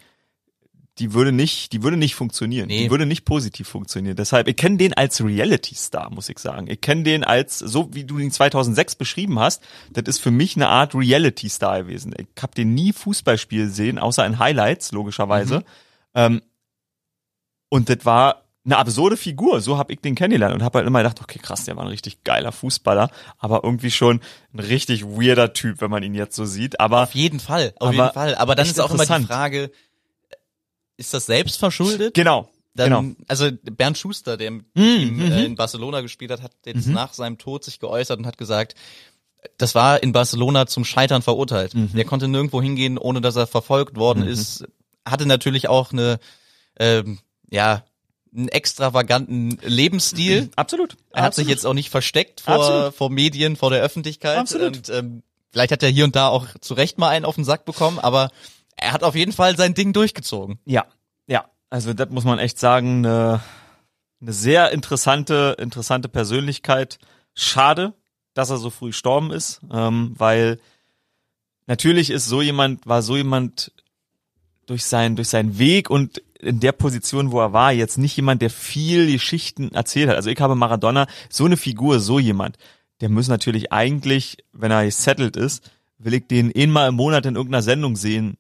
die würde nicht, die würde nicht funktionieren. Nee. Die würde nicht positiv funktionieren. Deshalb, ich kenne den als Reality-Star, muss ich sagen. Ich kenne den als, so wie du ihn 2006 beschrieben hast, das ist für mich eine Art Reality-Star gewesen. Ich habe den nie Fußballspiel sehen, außer in Highlights, logischerweise. Ähm, und das war eine absurde Figur, so habe ich den kennengelernt und habe halt immer gedacht, okay, krass, der war ein richtig geiler Fußballer, aber irgendwie schon ein richtig weirder Typ, wenn man ihn jetzt so sieht. Aber Auf jeden Fall, auf Aber jeden Fall. Aber dann ist auch immer die. Frage, ist das selbst verschuldet? genau, Dann, genau. Also Bernd Schuster, der mit Mhm, ihm äh, mhm. in Barcelona gespielt hat, hat jetzt nach seinem Tod sich geäußert und hat gesagt, das war in Barcelona zum Scheitern verurteilt. Mhm. Der konnte nirgendwo hingehen, ohne dass er verfolgt worden ist. Hatte natürlich auch eine, ähm, ja, einen extravaganten Lebensstil. Absolut. Er hat sich jetzt auch nicht versteckt vor, Absolut. vor Medien, vor der Öffentlichkeit. Absolut. Und ähm, vielleicht hat er hier und da auch zu Recht mal einen auf den Sack bekommen, aber er hat auf jeden Fall sein Ding durchgezogen. Ja, ja. Also das muss man echt sagen, eine, eine sehr interessante, interessante Persönlichkeit. Schade, dass er so früh gestorben ist, ähm, weil natürlich ist so jemand, war so jemand durch sein, durch seinen Weg und in der Position, wo er war, jetzt nicht jemand, der viel Geschichten erzählt hat. Also ich habe Maradona, so eine Figur, so jemand, der muss natürlich eigentlich, wenn er gesettelt ist, will ich den einmal im Monat in irgendeiner Sendung sehen,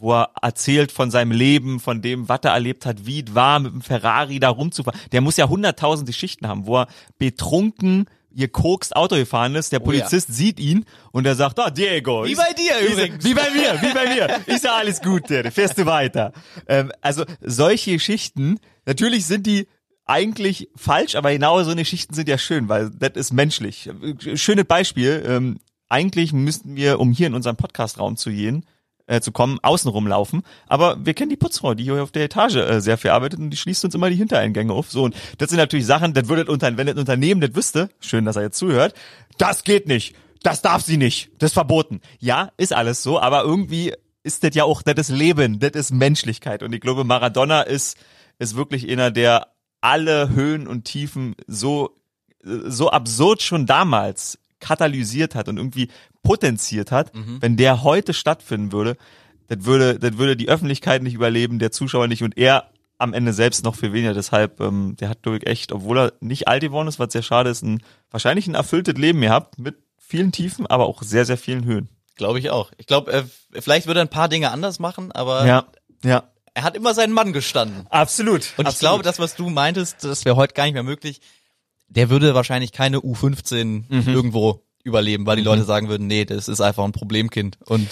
wo er erzählt von seinem Leben, von dem, was er erlebt hat, wie es war, mit dem Ferrari da rumzufahren. Der muss ja hunderttausend Geschichten haben, wo er betrunken gekokst Auto gefahren ist, der Oh ja. Polizist sieht ihn und er sagt, ah, Diego. Wie bei dir übrigens. Wie bei mir, wie bei mir. Ich sag alles Gute, fährst du weiter. Ähm, also solche Geschichten, natürlich sind die eigentlich falsch, aber genau so eine Geschichten sind ja schön, weil das ist menschlich. Schönes Beispiel, ähm, eigentlich müssten wir, um hier in unseren Podcastraum zu gehen, äh, zu kommen, außen rumlaufen. Aber wir kennen die Putzfrau, die hier auf der Etage äh, sehr viel arbeitet und die schließt uns immer die Hintereingänge auf. So, und das sind natürlich Sachen, das würde unter, wenn das Unternehmen das wüsste, schön, dass er jetzt zuhört, das geht nicht. Das darf sie nicht. Das ist verboten. Ja, ist alles so, aber irgendwie ist das ja auch, das ist Leben, das ist Menschlichkeit. Und ich glaube, Maradona ist, ist wirklich einer, der alle Höhen und Tiefen so, so absurd schon damals katalysiert hat und irgendwie potenziert hat, wenn der heute stattfinden würde, das würde, das würde die Öffentlichkeit nicht überleben, der Zuschauer nicht und er am Ende selbst noch viel weniger. Deshalb, ähm, der hat, glaube ich, echt, obwohl er nicht alt geworden ist, was sehr schade ist, ein, wahrscheinlich ein erfülltes Leben gehabt mit vielen Tiefen, aber auch sehr, sehr vielen Höhen. Glaube ich auch. Ich glaube, äh, vielleicht würde er ein paar Dinge anders machen, aber Ja, ja. er hat immer seinen Mann gestanden. Absolut. Und ich glaube, das, was du meintest, das wäre heute gar nicht mehr möglich. Der würde wahrscheinlich keine U15 irgendwo überleben, weil die Leute sagen würden, nee, das ist einfach ein Problemkind. Und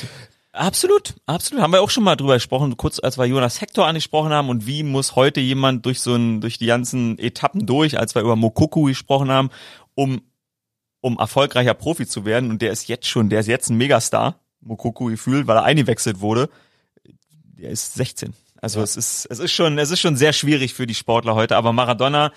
Absolut, absolut. Haben wir auch schon mal drüber gesprochen, kurz als wir Jonas Hector angesprochen haben und wie muss heute jemand durch so ein, durch die ganzen Etappen durch, als wir über Mokoku gesprochen haben, um, um erfolgreicher Profi zu werden. Und der ist jetzt schon, der ist jetzt ein Megastar, Mokoku gefühlt, weil er eingewechselt wurde. Der ist 16. Also es ist, es ist schon, es ist schon sehr schwierig für die Sportler heute. Aber Maradona,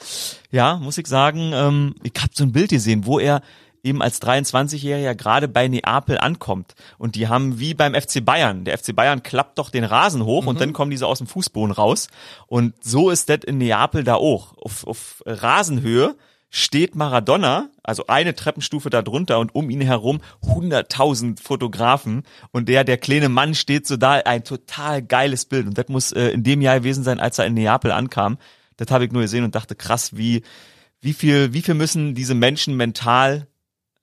ja, muss ich sagen, ähm, ich habe so ein Bild gesehen, wo er eben als 23-Jähriger gerade bei Neapel ankommt. Und die haben wie beim FC Bayern. Der FC Bayern klappt doch den Rasen hoch und dann kommen diese aus dem Fußboden raus. Und so ist das in Neapel da auch. Auf, auf Rasenhöhe steht Maradona, also eine Treppenstufe da drunter und um ihn herum 100.000 Fotografen und der, der kleine Mann steht so da, ein total geiles Bild und das muss äh, in dem Jahr gewesen sein, als er in Neapel ankam. Das habe ich nur gesehen und dachte, krass, wie, wie viel, wie viel müssen diese Menschen mental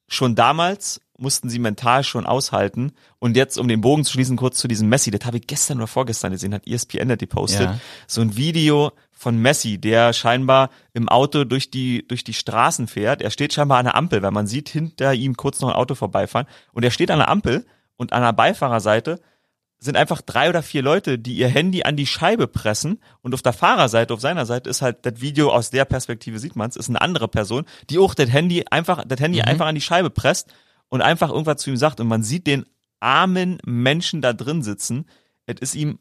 schon damals mussten sie mental schon aushalten. Und jetzt, um den Bogen zu schließen, kurz zu diesem Messi, das habe ich gestern oder vorgestern gesehen, hat ESPN das gepostet. Ja. So ein Video von Messi, der scheinbar im Auto durch die, durch die Straßen fährt. Er steht scheinbar an der Ampel, weil man sieht hinter ihm kurz noch ein Auto vorbeifahren. Und er steht an der Ampel und an der Beifahrerseite sind einfach drei oder vier Leute, die ihr Handy an die Scheibe pressen und auf der Fahrerseite, auf seiner Seite ist halt das Video aus der Perspektive sieht man's, ist eine andere Person, die auch das Handy einfach, das Handy einfach an die Scheibe presst und einfach irgendwas zu ihm sagt und man sieht den armen Menschen da drin sitzen. Es ist ihm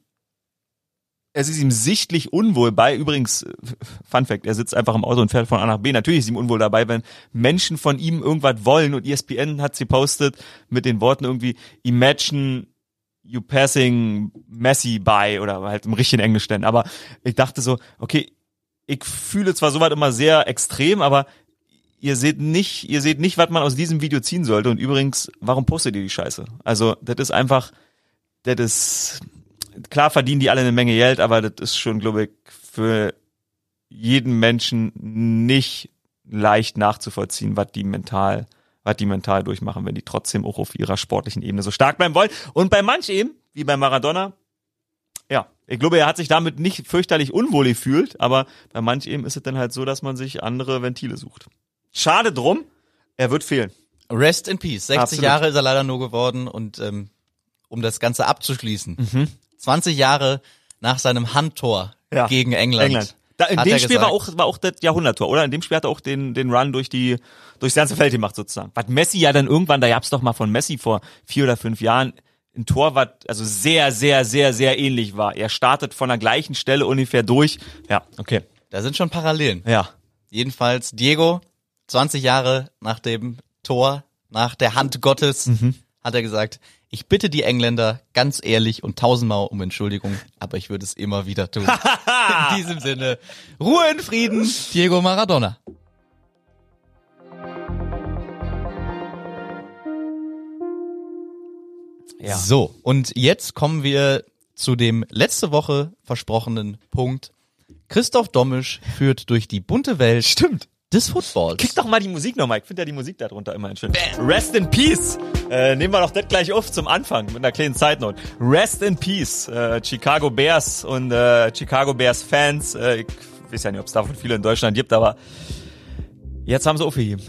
es ist ihm sichtlich unwohl bei. Übrigens, äh, Fun Fact, er sitzt einfach im Auto und fährt von A nach B. Natürlich ist ihm unwohl dabei, wenn Menschen von ihm irgendwas wollen und ESPN hat sie postet mit den Worten irgendwie Imagine you passing Messi by oder halt im richtigen Englisch denn. Aber ich dachte so, okay, ich fühle zwar soweit immer sehr extrem, aber ihr seht nicht, ihr seht nicht, was man aus diesem Video ziehen sollte. Und übrigens, warum postet ihr die Scheiße? Also, das ist einfach, das ist, klar verdienen die alle eine Menge Geld, aber das ist schon, glaube ich, für jeden Menschen nicht leicht nachzuvollziehen, was die mental, was die mental durchmachen, wenn die trotzdem auch auf ihrer sportlichen Ebene so stark bleiben wollen. Und bei manch eben, wie bei Maradona, ja, ich glaube, er hat sich damit nicht fürchterlich unwohl gefühlt, aber bei manch eben ist es dann halt so, dass man sich andere Ventile sucht. Schade drum, er wird fehlen. Rest in Peace. 60 Absolut. Jahre ist er leider nur geworden und ähm, um das Ganze abzuschließen. Mhm. 20 Jahre nach seinem Handtor Ja. gegen England. England. Da, in dem Spiel war gesagt. auch, war auch das Jahrhunderttor, oder? In dem Spiel hat er auch den, den Run durch die, durchs ganze Feld gemacht sozusagen. Was Messi ja dann irgendwann, da gab's doch mal von Messi vor vier oder fünf Jahren ein Tor, was also sehr, sehr, sehr, sehr ähnlich war. Er startet von der gleichen Stelle ungefähr durch. Ja, okay. Da sind schon Parallelen. Ja. Jedenfalls Diego, 20 Jahre nach dem Tor, nach der Hand Gottes, Mhm. hat er gesagt, ich bitte die Engländer ganz ehrlich und tausendmal um Entschuldigung, aber ich würde es immer wieder tun. in diesem Sinne, Ruhe in Frieden, Diego Maradona. Ja. So, und jetzt kommen wir zu dem letzte Woche versprochenen Punkt. Christoph Dommisch führt durch die bunte Welt Stimmt. Des Footballs. Kick doch mal die Musik nochmal. Ich finde ja die Musik darunter immerhin schön. Rest in Peace. Äh, nehmen wir doch das gleich auf zum Anfang mit einer kleinen Side Note. Rest in Peace. Äh, Chicago Bears und äh, Chicago Bears Fans. Äh, ich weiß ja nicht, ob es davon viele in Deutschland gibt, aber jetzt haben sie aufgegeben.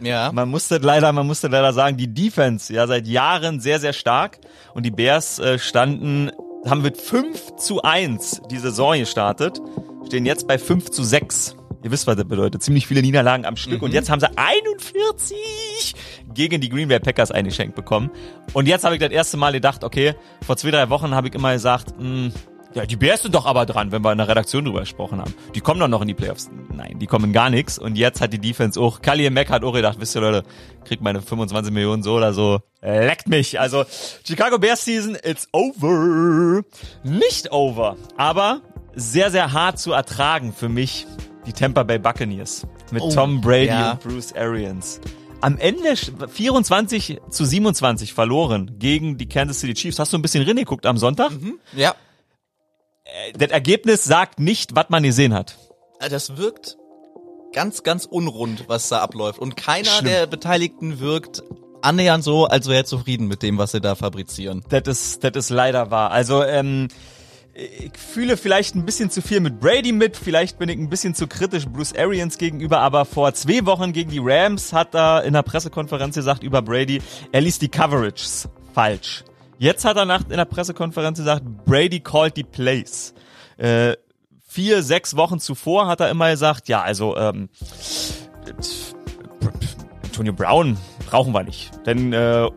Ja. Man musste leider, man musste leider sagen, die Defense ja seit Jahren sehr, sehr stark und die Bears äh, standen, haben mit 5 zu 1 die Saison gestartet, stehen jetzt bei 5 zu 6. Ihr wisst, was das bedeutet. Ziemlich viele Niederlagen am Stück. Und jetzt haben sie 41 gegen die Green Bay Packers eingeschenkt bekommen. Und jetzt habe ich das erste Mal gedacht, okay, vor zwei, drei Wochen habe ich immer gesagt, mh, ja, die Bears sind doch aber dran, wenn wir in der Redaktion drüber gesprochen haben. Die kommen doch noch in die Playoffs. Nein, die kommen gar nichts. Und jetzt hat die Defense auch, Kali Mack hat auch gedacht, wisst ihr Leute, kriegt meine 25 Millionen so oder so. Leckt mich. Also, Chicago Bears Season, it's over. Nicht over, aber sehr, sehr hart zu ertragen für mich, die Tampa Bay Buccaneers. Mit Oh, Tom Brady ja. und Bruce Arians. Am Ende sch- 24 zu 27 verloren gegen die Kansas City Chiefs. Hast du ein bisschen reingeguckt am Sonntag? Ja. das Ergebnis sagt nicht, was man gesehen hat. Das wirkt ganz, ganz unrund, was da abläuft. Und keiner Schlimm. der Beteiligten wirkt annähernd so, als wäre er zufrieden mit dem, was sie da fabrizieren. Das ist, das ist leider wahr. Also, ähm, ich fühle vielleicht ein bisschen zu viel mit Brady mit, vielleicht bin ich ein bisschen zu kritisch Bruce Arians gegenüber, aber vor zwei Wochen gegen die Rams hat er in der Pressekonferenz gesagt über Brady, er liest die Coverages falsch. Jetzt hat er nach, in der Pressekonferenz gesagt, Brady called die Plays. Äh, vier, sechs Wochen zuvor hat er immer gesagt, ja, also ähm, Antonio Brown brauchen wir nicht. Denn äh,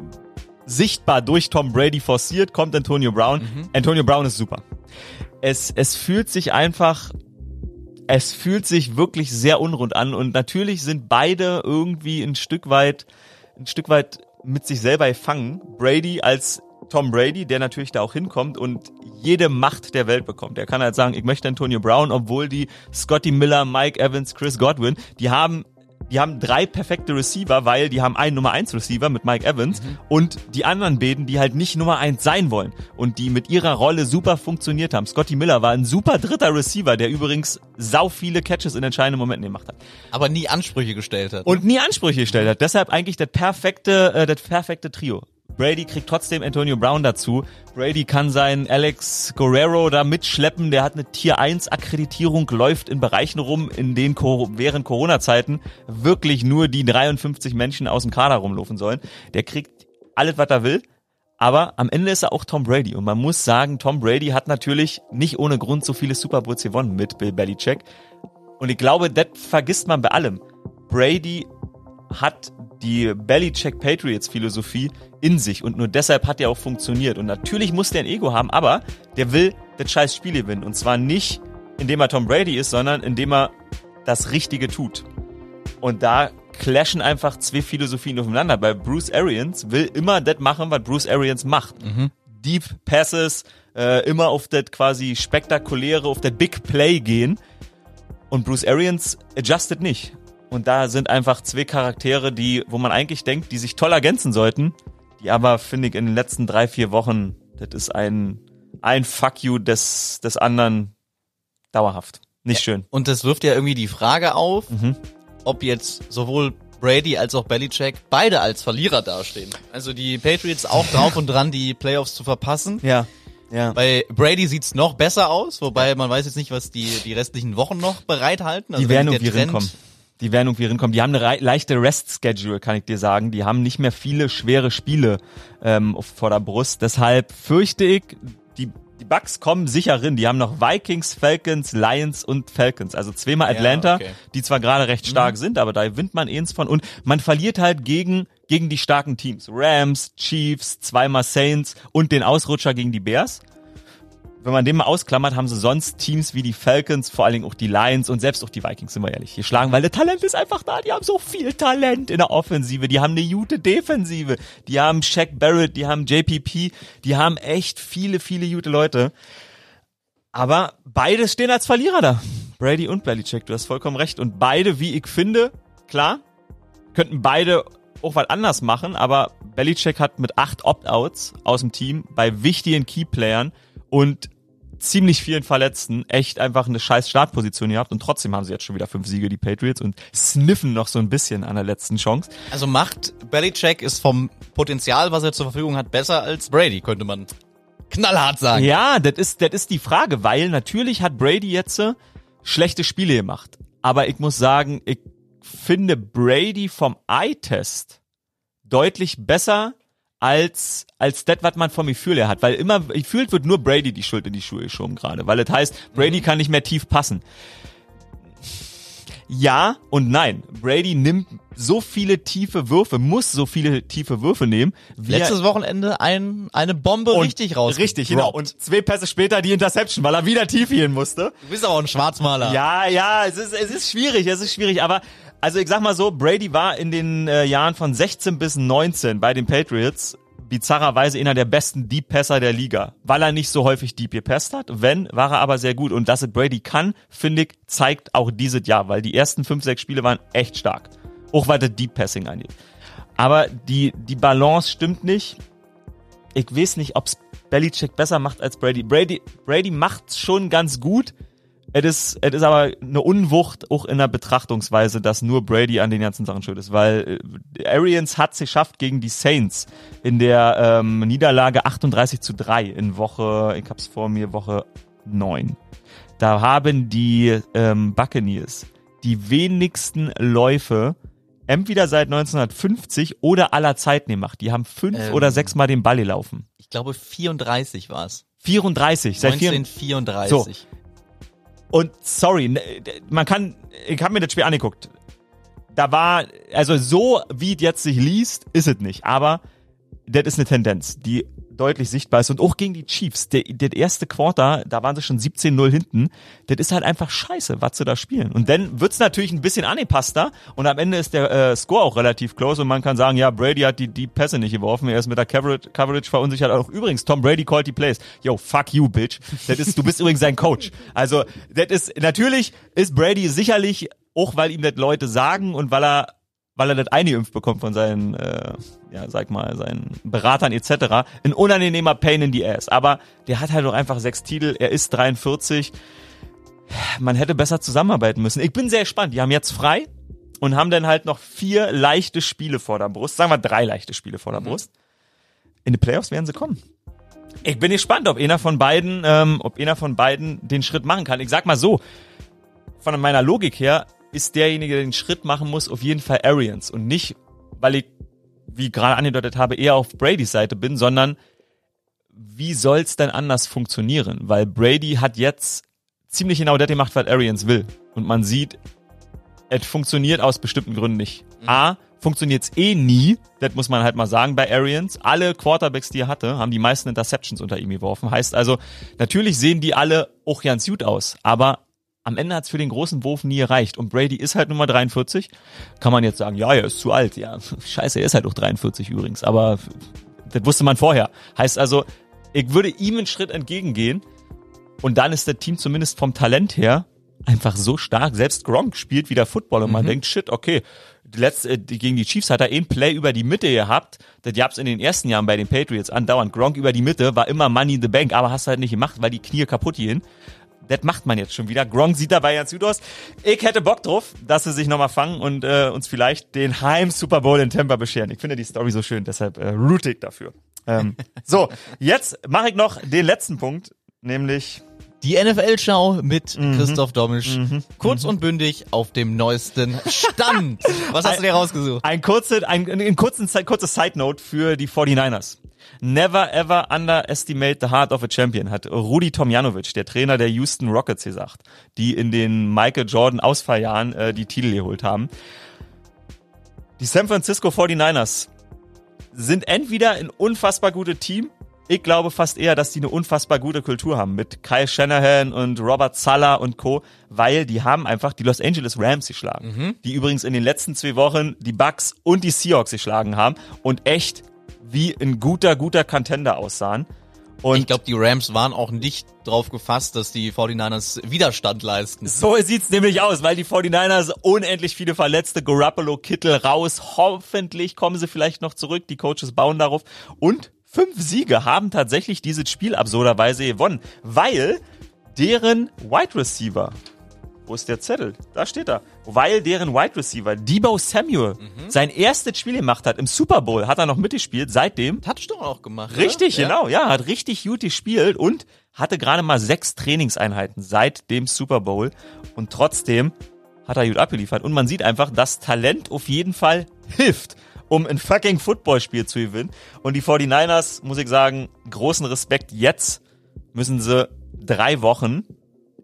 sichtbar durch Tom Brady forciert kommt Antonio Brown. Mhm. Antonio Brown ist super. Es, es fühlt sich einfach, es fühlt sich wirklich sehr unrund an und natürlich sind beide irgendwie ein Stück weit, ein Stück weit mit sich selber gefangen. Brady als Tom Brady, der natürlich da auch hinkommt und jede Macht der Welt bekommt. Er kann halt sagen, ich möchte Antonio Brown, obwohl die Scotty Miller, Mike Evans, Chris Godwin, die haben die haben drei perfekte Receiver, weil die haben einen Nummer 1 Receiver mit Mike Evans mhm. und die anderen beiden, die halt nicht Nummer 1 sein wollen und die mit ihrer Rolle super funktioniert haben. Scotty Miller war ein super dritter Receiver, der übrigens sau viele Catches in entscheidenden Momenten gemacht hat. Aber nie Ansprüche gestellt hat. Und nie Ansprüche gestellt hat. Deshalb eigentlich das perfekte, äh, das perfekte Trio. Brady kriegt trotzdem Antonio Brown dazu. Brady kann seinen Alex Guerrero da mitschleppen. Der hat eine Tier 1 Akkreditierung, läuft in Bereichen rum, in denen während Corona-Zeiten wirklich nur die 53 Menschen aus dem Kader rumlaufen sollen. Der kriegt alles, was er will. Aber am Ende ist er auch Tom Brady. Und man muss sagen, Tom Brady hat natürlich nicht ohne Grund so viele Super Bowls gewonnen mit Bill Belichick. Und ich glaube, das vergisst man bei allem. Brady hat die Belichick Patriots Philosophie in sich und nur deshalb hat er auch funktioniert. Und natürlich muss der ein Ego haben, aber der will das scheiß Spiel gewinnen. Und zwar nicht, indem er Tom Brady ist, sondern indem er das Richtige tut. Und da clashen einfach zwei Philosophien aufeinander. Weil Bruce Arians will immer das machen, was Bruce Arians macht. Mhm. Deep Passes, äh, immer auf das quasi spektakuläre, auf das Big Play gehen. Und Bruce Arians adjusted nicht. Und da sind einfach zwei Charaktere, die, wo man eigentlich denkt, die sich toll ergänzen sollten, die aber, finde ich, in den letzten drei, vier Wochen, das ist ein, ein Fuck you des, des anderen dauerhaft. Nicht schön. Und das wirft ja irgendwie die Frage auf, mhm. ob jetzt sowohl Brady als auch Belichick beide als Verlierer dastehen. Also die Patriots auch drauf und dran, die Playoffs zu verpassen. Ja. Ja. Bei Brady sieht's noch besser aus, wobei man weiß jetzt nicht, was die, die restlichen Wochen noch bereithalten. Also die werden irgendwie Trend, rinkommen die werden irgendwie rinkommen. Die haben eine leichte Rest-Schedule, kann ich dir sagen. Die haben nicht mehr viele schwere Spiele ähm, vor der Brust. Deshalb fürchte ich, die, die Bucks kommen sicher rin. Die haben noch Vikings, Falcons, Lions und Falcons. Also zweimal Atlanta, ja, okay. die zwar gerade recht stark mhm. sind, aber da gewinnt man eins von. Und man verliert halt gegen, gegen die starken Teams. Rams, Chiefs, zweimal Saints und den Ausrutscher gegen die Bears wenn man den mal ausklammert, haben sie sonst Teams wie die Falcons, vor allen Dingen auch die Lions und selbst auch die Vikings, sind wir ehrlich, geschlagen, weil der Talent ist einfach da. Die haben so viel Talent in der Offensive, die haben eine gute Defensive, die haben Shaq Barrett, die haben JPP, die haben echt viele, viele gute Leute. Aber beide stehen als Verlierer da. Brady und Belichick, du hast vollkommen recht. Und beide, wie ich finde, klar, könnten beide auch was anders machen, aber Belichick hat mit acht Opt-outs aus dem Team bei wichtigen Keyplayern und ziemlich vielen Verletzten echt einfach eine scheiß Startposition gehabt und trotzdem haben sie jetzt schon wieder fünf Siege, die Patriots, und sniffen noch so ein bisschen an der letzten Chance. Also macht Belichick ist vom Potenzial, was er zur Verfügung hat, besser als Brady, könnte man knallhart sagen. Ja, das ist, das ist die Frage, weil natürlich hat Brady jetzt äh, schlechte Spiele gemacht. Aber ich muss sagen, ich finde Brady vom Eye-Test deutlich besser als als das, was man vom Gefühl her hat. Weil immer, gefühlt wird nur Brady die Schuld in die Schuhe geschoben gerade. Weil es heißt, Brady mhm. kann nicht mehr tief passen. Ja und nein. Brady nimmt so viele tiefe Würfe, muss so viele tiefe Würfe nehmen. Letztes Wochenende ein, eine Bombe richtig raus. Richtig, genau. Und zwei Pässe später die Interception, weil er wieder tief gehen musste. Du bist aber auch ein Schwarzmaler. Ja, ja, es ist, es ist schwierig, es ist schwierig, aber also ich sag mal so, Brady war in den äh, Jahren von 16 bis 19 bei den Patriots bizarrerweise einer der besten Deep Passer der Liga, weil er nicht so häufig Deep gepasst hat. Wenn, war er aber sehr gut. Und dass es Brady kann, finde ich, zeigt auch dieses Jahr, weil die ersten fünf, sechs Spiele waren echt stark. Auch weil das Deep Passing angeht. Aber die, die Balance stimmt nicht. Ich weiß nicht, ob's Belichick besser macht als Brady. Brady, Brady macht's schon ganz gut, Es ist, es ist aber eine Unwucht auch in der Betrachtungsweise, dass nur Brady an den ganzen Sachen schuld ist, weil äh, Arians hat es geschafft gegen die Saints in der ähm, Niederlage 38 zu 3 in Woche, ich hab's vor mir, Woche 9. Da haben die ähm, Buccaneers die wenigsten Läufe entweder seit 1950 oder aller Zeiten gemacht. Die haben fünf Ähm. oder sechs Mal den Ball gelaufen. Ich glaube 34 war's. 34, seit vier, 1934. Und sorry, ne, man kann, ich habe mir das Spiel angeguckt. Da war, also so wie es jetzt sich liest, ist es nicht. Aber das ist eine Tendenz, die deutlich sichtbar ist. Und auch gegen die Chiefs, der, der erste Quarter, da waren sie schon 17-0 hinten. Das ist halt einfach scheiße, was sie da spielen. Und dann wird's natürlich ein bisschen angepasster. Und am Ende ist der äh, Score auch relativ close. Und man kann sagen, ja, Brady hat die, die Pässe nicht geworfen. Er ist mit der Coverage, Coverage verunsichert. Auch übrigens, Tom Brady called die Plays. Yo, fuck you, bitch. Das ist, du bist übrigens sein Coach. Also, das ist, natürlich ist Brady sicherlich, auch weil ihm das Leute sagen und weil er weil er das eingeimpft bekommt von seinen, äh, ja, sag mal, seinen Beratern etc. Ein unangenehmer Pain in the Ass. Aber der hat halt auch einfach sechs Titel, er ist 43. Man hätte besser zusammenarbeiten müssen. Ich bin sehr gespannt. Die haben jetzt frei und haben dann halt noch vier leichte Spiele vor der Brust. Sagen wir drei leichte Spiele vor der Brust. In die Playoffs werden sie kommen. Ich bin gespannt, ob einer von beiden, ähm, ob einer von beiden den Schritt machen kann. Ich sag mal so, von meiner Logik her ist derjenige, der den Schritt machen muss, auf jeden Fall Arians und nicht, weil ich, wie gerade angedeutet habe, eher auf Bradys Seite bin, sondern wie soll's denn anders funktionieren? Weil Brady hat jetzt ziemlich genau das gemacht, was Arians will. Und man sieht, es funktioniert aus bestimmten Gründen nicht. A, funktioniert's eh nie, das muss man halt mal sagen bei Arians. Alle Quarterbacks, die er hatte, haben die meisten Interceptions unter ihm geworfen. Heißt also, natürlich sehen die alle auch ganz gut aus, aber am Ende hat's für den großen Wurf nie erreicht. Und Brady ist halt Nummer 43. Kann man jetzt sagen, ja, er ist zu alt. Ja, scheiße, er ist halt auch 43 übrigens. Aber das wusste man vorher. Heißt also, ich würde ihm einen Schritt entgegengehen. Und dann ist das Team zumindest vom Talent her einfach so stark. Selbst Gronk spielt wieder Football und man denkt, shit, okay, letzte, die, gegen die Chiefs hat er ein Play über die Mitte gehabt. Das gab's in den ersten Jahren bei den Patriots andauernd. Gronk über die Mitte war immer Money in the Bank, aber hast du halt nicht gemacht, weil die Knie kaputt gehen. Das macht man jetzt schon wieder. Gronk sieht dabei ganz gut aus. Ich hätte Bock drauf, dass sie sich nochmal fangen und äh, uns vielleicht den Heim Super Bowl in Tampa bescheren. Ich finde die Story so schön, deshalb äh, root ich dafür. Ähm, so, jetzt mache ich noch den letzten Punkt, nämlich Die NFL-Schau mit Mhm. Christoph Domisch. Kurz und bündig auf dem neuesten Stand. Was hast du dir rausgesucht? Ein kurze, ein, ein kurzen, kurzes Side Note für die 49ers. Never ever underestimate the heart of a champion, hat Rudi Tomjanovic, der Trainer der Houston Rockets, gesagt, die in den Michael Jordan Ausfalljahren äh, die Titel geholt haben. Die San Francisco 49ers sind entweder ein unfassbar gutes Team. Ich glaube fast eher, dass die eine unfassbar gute Kultur haben mit Kyle Shanahan und Robert Sala und Co., weil die haben einfach die Los Angeles Rams geschlagen, die übrigens in den letzten zwei Wochen die Bucks und die Seahawks geschlagen haben und echt wie ein guter, guter Contender aussahen. Und Ich glaube, die Rams waren auch nicht drauf gefasst, dass die 49ers Widerstand leisten. So sieht's nämlich aus, weil die 49ers unendlich viele Verletzte, Garoppolo, Kittel raus, hoffentlich kommen sie vielleicht noch zurück, die Coaches bauen darauf und fünf Siege haben tatsächlich dieses Spiel absurderweise gewonnen, weil deren Wide Receiver, wo ist der Zettel? Da steht er. Weil deren Wide Receiver, Debo Samuel, sein erstes Spiel gemacht hat im Super Bowl, hat er noch mitgespielt, seitdem Touchdown auch gemacht. Richtig, oder? genau, ja, hat richtig gut gespielt und hatte gerade mal sechs Trainingseinheiten seit dem Super Bowl und trotzdem hat er gut abgeliefert und man sieht einfach, dass Talent auf jeden Fall hilft, um ein fucking Footballspiel zu gewinnen und die 49ers, muss ich sagen, großen Respekt, jetzt müssen sie drei Wochen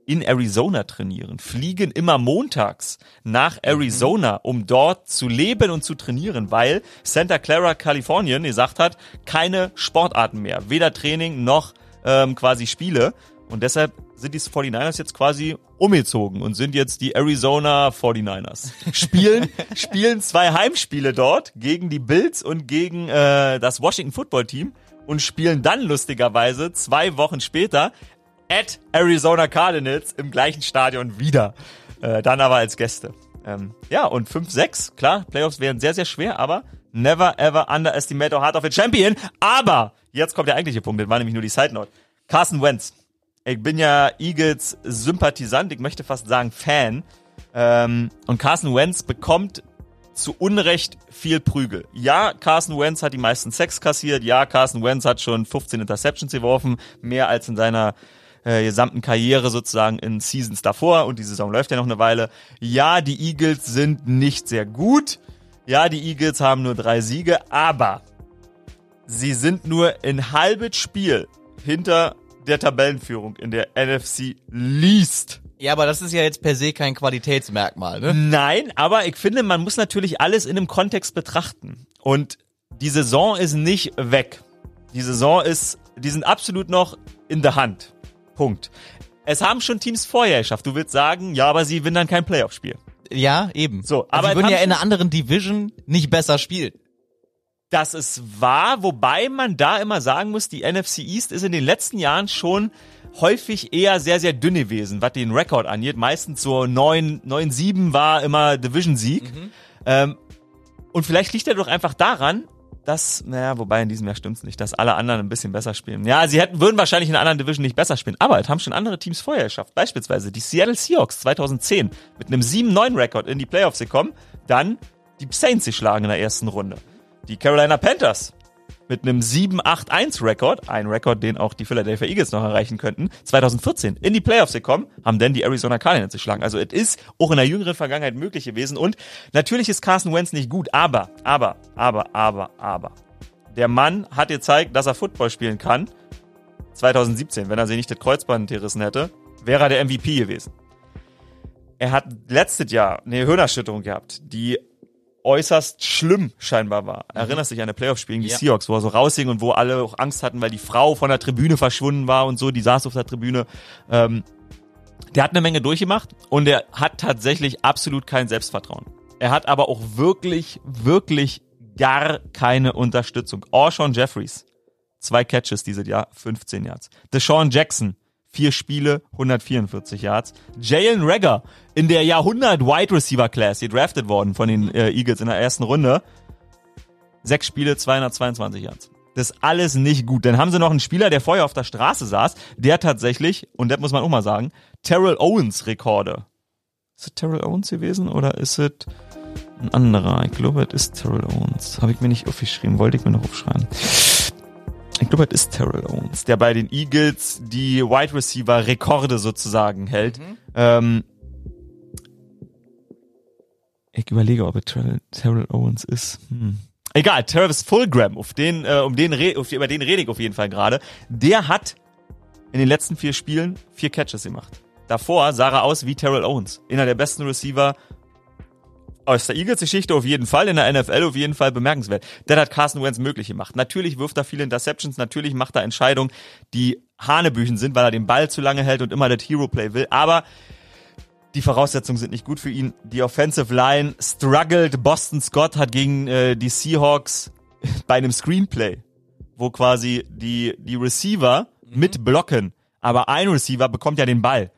in Arizona trainieren, fliegen immer montags nach Arizona, um dort zu leben und zu trainieren, weil Santa Clara, Kalifornien gesagt hat, keine Sportarten mehr, weder Training noch ähm, quasi Spiele. Und deshalb sind die 49ers jetzt quasi umgezogen und sind jetzt die Arizona 49ers. Spielen, spielen zwei Heimspiele dort gegen die Bills und gegen äh, das Washington Football Team und spielen dann lustigerweise zwei Wochen später at Arizona Cardinals im gleichen Stadion wieder. Äh, dann aber als Gäste. Ähm, ja, und 5-6, klar, Playoffs wären sehr, sehr schwer, aber never ever underestimate the heart of a champion. Aber, jetzt kommt der eigentliche Punkt, das war nämlich nur die Side Note. Carson Wentz Ich bin ja Eagles Sympathisant, ich möchte fast sagen Fan. Ähm, und Carson Wentz bekommt zu Unrecht viel Prügel. Ja, Carson Wentz hat die meisten Sex kassiert. Ja, Carson Wentz hat schon 15 Interceptions geworfen, mehr als in seiner äh, gesamten Karriere sozusagen in Seasons davor und die Saison läuft ja noch eine Weile. Ja, die Eagles sind nicht sehr gut. Ja, die Eagles haben nur drei Siege, aber sie sind nur ein halbes Spiel hinter der Tabellenführung in der NFC Least. Ja, aber das ist ja jetzt per se kein Qualitätsmerkmal, ne? Nein, aber ich finde, man muss natürlich alles in einem Kontext betrachten. Und die Saison ist nicht weg. Die Saison ist, die sind absolut noch in der Hand. Punkt. Es haben schon Teams vorher geschafft. Du willst sagen, ja, aber sie gewinnen dann kein Playoff-Spiel. Ja, eben. So, aber aber sie würden ja in einer anderen Division nicht besser spielen. Das ist wahr, wobei man da immer sagen muss, die NFC East ist in den letzten Jahren schon häufig eher sehr, sehr dünn gewesen, was den Rekord angeht. Meistens so 9, 9 7 war immer Division-Sieg. Ähm, und vielleicht liegt er doch einfach daran, dass, naja, wobei in diesem Jahr stimmt's nicht, dass alle anderen ein bisschen besser spielen. Ja, sie hätten, würden wahrscheinlich in einer anderen Division nicht besser spielen, aber es haben schon andere Teams vorher geschafft. Beispielsweise die Seattle Seahawks 2010 mit einem 7-9-Rekord in die Playoffs gekommen, dann die Saints geschlagen in der ersten Runde. Die Carolina Panthers mit einem 7-8-1-Rekord, ein Rekord, den auch die Philadelphia Eagles noch erreichen könnten, 2014 in die Playoffs gekommen, haben dann die Arizona Cardinals geschlagen. Also es ist auch in der jüngeren Vergangenheit möglich gewesen und natürlich ist Carson Wentz nicht gut, aber, aber, aber, aber, aber. Der Mann hat gezeigt, dass er Football spielen kann. 2017, wenn er sich nicht das Kreuzband gerissen hätte, wäre er der MVP gewesen. Er hat letztes Jahr eine Hirnerschütterung gehabt, die äußerst schlimm scheinbar war. Erinnerst dich an eine Playoff-Spiel gegen die Ja. Seahawks, wo er so rausging und wo alle auch Angst hatten, weil die Frau von der Tribüne verschwunden war und so, die saß auf der Tribüne. Ähm, der hat eine Menge durchgemacht und er hat tatsächlich absolut kein Selbstvertrauen. Er hat aber auch wirklich, wirklich gar keine Unterstützung. Orshawn Jeffries, zwei Catches dieses Jahr, 15 Yards. Deshaun Jackson, vier Spiele, 144 Yards. Jalen Rager in der Jahrhundert Wide Receiver Class, gedraftet worden von den äh, Eagles in der ersten Runde. Sechs Spiele, 222 Yards. Das ist alles nicht gut. Dann haben sie noch einen Spieler, der vorher auf der Straße saß, der tatsächlich, und das muss man auch mal sagen, Terrell Owens Rekorde. Ist es Terrell Owens gewesen oder ist es ein anderer? Ich glaube, es ist Terrell Owens. Habe ich mir nicht aufgeschrieben, wollte ich mir noch aufschreiben. Ich glaube, es ist Terrell Owens, der bei den Eagles die Wide Receiver Rekorde sozusagen hält. Ähm, ich überlege, ob es Terrell, Terrell Owens ist. Hm. Egal, Travis Fulgram, auf den, äh, um den, re- auf, über den rede ich auf jeden Fall gerade. Der hat in den letzten vier Spielen vier Catches gemacht. Davor sah er aus wie Terrell Owens. Einer der besten Receiver aus der Eagles-Geschichte auf jeden Fall, in der NFL auf jeden Fall bemerkenswert. Das hat Carson Wentz möglich gemacht. Natürlich wirft er viele Interceptions, natürlich macht er Entscheidungen, die Hanebüchen sind, weil er den Ball zu lange hält und immer das Hero-Play will. Aber die Voraussetzungen sind nicht gut für ihn. Die Offensive Line struggled. Boston Scott hat gegen äh, die Seahawks bei einem Screenplay, wo quasi die, die Receiver mit blocken, aber ein Receiver bekommt ja den Ball.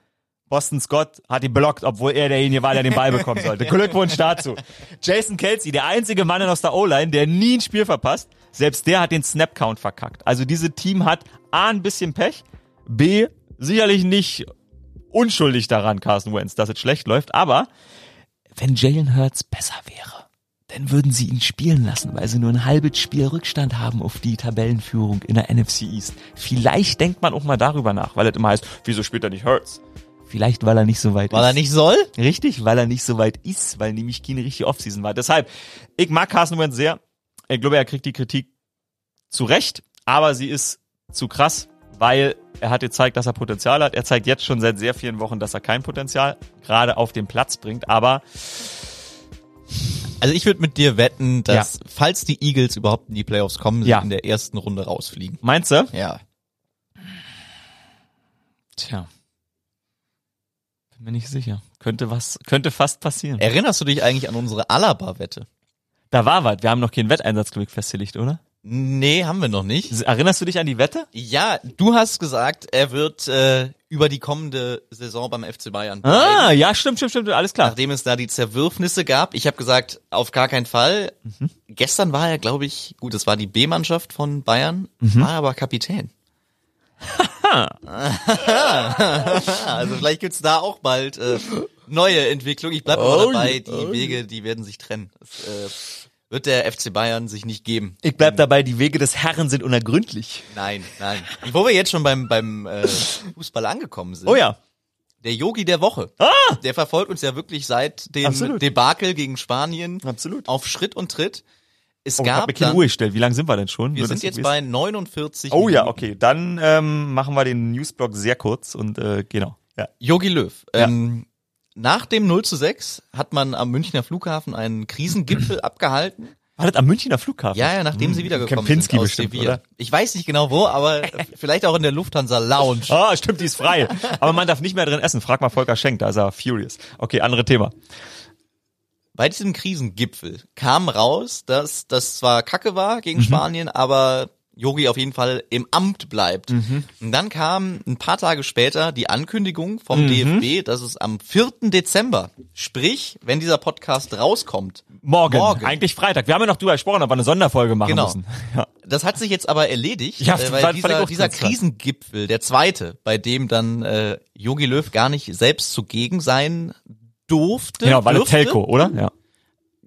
Boston Scott hat ihn blockt, obwohl er derjenige war, der den Ball bekommen sollte. Glückwunsch dazu. Jason Kelsey, der einzige Mann aus der O-Line, der nie ein Spiel verpasst, selbst der hat den Snap-Count verkackt. Also diese Team hat A, ein bisschen Pech, B, sicherlich nicht unschuldig daran, Carson Wentz, dass es schlecht läuft, aber wenn Jalen Hurts besser wäre, dann würden sie ihn spielen lassen, weil sie nur ein halbes Spiel Rückstand haben auf die Tabellenführung in der NFC East. Vielleicht denkt man auch mal darüber nach, weil es immer heißt, wieso spielt er nicht Hurts? Vielleicht, weil er nicht so weit Weil ist. er nicht soll? Richtig, weil er nicht so weit ist, weil nämlich keine richtige Offseason war. Deshalb, ich mag Carson Wentz sehr. Ich glaube, er kriegt die Kritik zu Recht, aber sie ist zu krass, weil er hat gezeigt, dass er Potenzial hat. Er zeigt jetzt schon seit sehr vielen Wochen, dass er kein Potenzial gerade auf den Platz bringt, aber Also ich würde mit dir wetten, dass falls die Eagles überhaupt in die Playoffs kommen, sie Ja. in der ersten Runde rausfliegen. meinst du? Ja. Tja. Bin mir nicht sicher. Könnte was, könnte fast passieren. Erinnerst du dich eigentlich an unsere Alaba-Wette? Da war was. Wir haben noch keinen Wetteinsatz, glaube ich, festgelegt, oder? Nee, haben wir noch nicht. Erinnerst du dich an die Wette? Ja, du hast gesagt, er wird äh, über die kommende Saison beim FC Bayern Ah, bleiben, ja, stimmt, stimmt, stimmt, alles klar. nachdem es da die Zerwürfnisse gab. Ich habe gesagt, auf gar keinen Fall. Gestern war er, glaube ich, gut, es war die B-Mannschaft von Bayern, war aber Kapitän. also vielleicht gibt's da auch bald äh, neue Entwicklung. Ich bleib Oh dabei, die oh. Wege, die werden sich trennen. Das, äh, wird der FC Bayern sich nicht geben. Ich bleib dabei, die Wege des Herrn sind unergründlich. Nein, nein. Wo wir jetzt schon beim, beim äh, Fußball angekommen sind. Oh ja. Der Yogi der Woche. Ah! Der verfolgt uns ja wirklich seit dem Absolut. Debakel gegen Spanien Absolut. auf Schritt und Tritt. Es Oh, ich hab gab mir keine Uhr gestellt. Wie lange sind wir denn schon? wir Nur, sind jetzt bei 49 Oh ja, Minuten. okay. Dann ähm, machen wir den Newsblock sehr kurz und äh, genau. Ja. Yogi Löw. Ja. Ähm, nach dem 0 zu 6 hat man am Münchner Flughafen einen Krisengipfel abgehalten. War das am Münchner Flughafen? Ja, ja, nachdem sie Hm, wiedergekommen Kempinski sind aus bestimmt, Sevilla. oder? Ich weiß nicht genau wo, aber vielleicht auch in der Lufthansa Lounge. Ah, stimmt, die ist frei. Aber man darf nicht mehr drin essen. Frag mal Volker Schenk, da ist er furious. Okay, andere Thema. Bei diesem Krisengipfel kam raus, dass das zwar Kacke war Mhm. gegen Spanien, aber Yogi auf jeden Fall im Amt bleibt. Mhm. Und dann kam ein paar Tage später die Ankündigung vom Mhm. DFB, dass es am 4. Dezember, sprich, wenn dieser Podcast rauskommt, Morgen, Morgen. eigentlich Freitag. Wir haben ja noch drüber gesprochen, ob wir eine Sonderfolge machen Genau. müssen. Ja. Das hat sich jetzt aber erledigt, Ja, äh, fand- weil fand dieser, auch dieser. Krisengipfel, der zweite, bei dem dann äh, Yogi Löw gar nicht selbst zugegen sein durfte. Genau, weil dürfte. Telco, oder? Ja.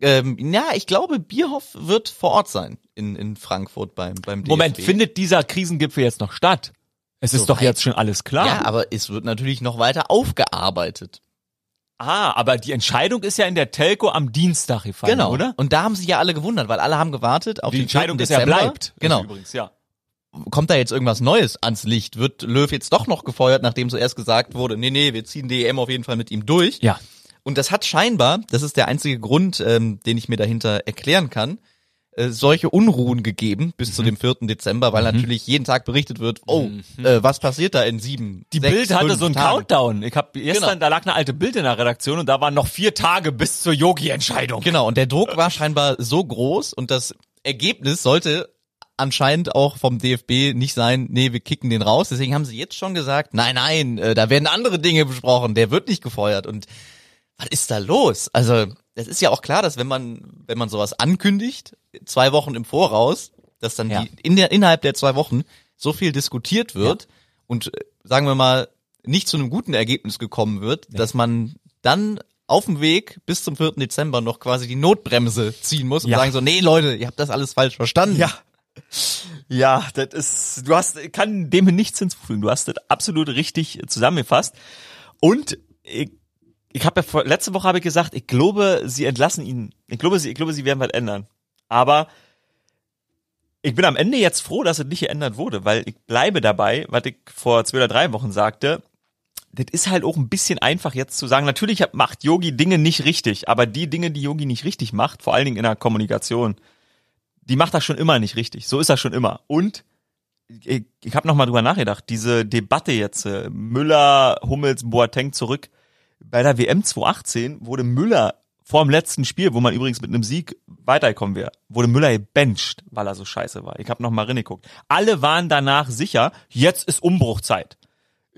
Ähm, ja, ich glaube, Bierhoff wird vor Ort sein in, in Frankfurt beim, beim DFB. Moment, findet dieser Krisengipfel jetzt noch statt? Es ist So doch weit. jetzt schon alles klar. Ja, aber es wird natürlich noch weiter aufgearbeitet. Ah, aber die Entscheidung ist ja in der Telco am Dienstag gefallen, Genau. oder? Und da haben sich ja alle gewundert, weil alle haben gewartet auf Die Entscheidung 4. ist ja bleibt. Genau. Übrigens, ja. Kommt da jetzt irgendwas Neues ans Licht? Wird Löw jetzt doch noch gefeuert, nachdem zuerst gesagt wurde, nee, nee, wir ziehen die EM auf jeden Fall mit ihm durch? Ja. Und das hat scheinbar, das ist der einzige Grund, ähm, den ich mir dahinter erklären kann, äh, solche Unruhen gegeben bis Mhm. zu dem 4. Dezember, weil natürlich jeden Tag berichtet wird, oh, äh, was passiert da in sieben, Mhm. Die sechs, Bild hatte so einen Tagen? Countdown. Ich habe gestern, Genau. da lag eine alte Bild in der Redaktion und da waren noch vier Tage bis zur Yogi-Entscheidung. Genau, und der Druck war scheinbar so groß und das Ergebnis sollte anscheinend auch vom DFB nicht sein, nee, wir kicken den raus. Deswegen haben sie jetzt schon gesagt, nein, nein, äh, da werden andere Dinge besprochen, der wird nicht gefeuert. Und was ist da los? Also, das ist ja auch klar, dass wenn man, wenn man sowas ankündigt, zwei Wochen im Voraus, dass dann Ja. die, in der, innerhalb der zwei Wochen so viel diskutiert wird und äh, sagen wir mal, nicht zu einem guten Ergebnis gekommen wird, dass man dann auf dem Weg bis zum 4. Dezember noch quasi die Notbremse ziehen muss und Ja. sagen so, nee Leute, ihr habt das alles falsch verstanden. Ja. Ja, das ist, du hast, ich kann dem nichts hinzufügen. Du hast das absolut richtig zusammengefasst. Und ich, habe ja vor, letzte Woche habe ich gesagt, ich glaube, sie entlassen ihn. Ich glaube, sie, ich glaube, sie werden was ändern. Aber ich bin am Ende jetzt froh, dass es nicht geändert wurde, weil ich bleibe dabei, was ich vor zwei oder drei Wochen sagte. Das ist halt auch ein bisschen einfach jetzt zu sagen. Natürlich macht Yogi Dinge nicht richtig, aber die Dinge, die Yogi nicht richtig macht, vor allen Dingen in der Kommunikation, die macht das schon immer nicht richtig. So ist das schon immer. Und ich, ich habe noch mal drüber nachgedacht, diese Debatte jetzt, äh, Müller, Hummels, Boateng zurück. Bei der WM 2018 wurde Müller vor dem letzten Spiel, wo man übrigens mit einem Sieg weitergekommen wäre, wurde Müller gebencht, weil er so scheiße war. Ich habe noch mal reingeguckt. Alle waren danach sicher, jetzt ist Umbruchzeit.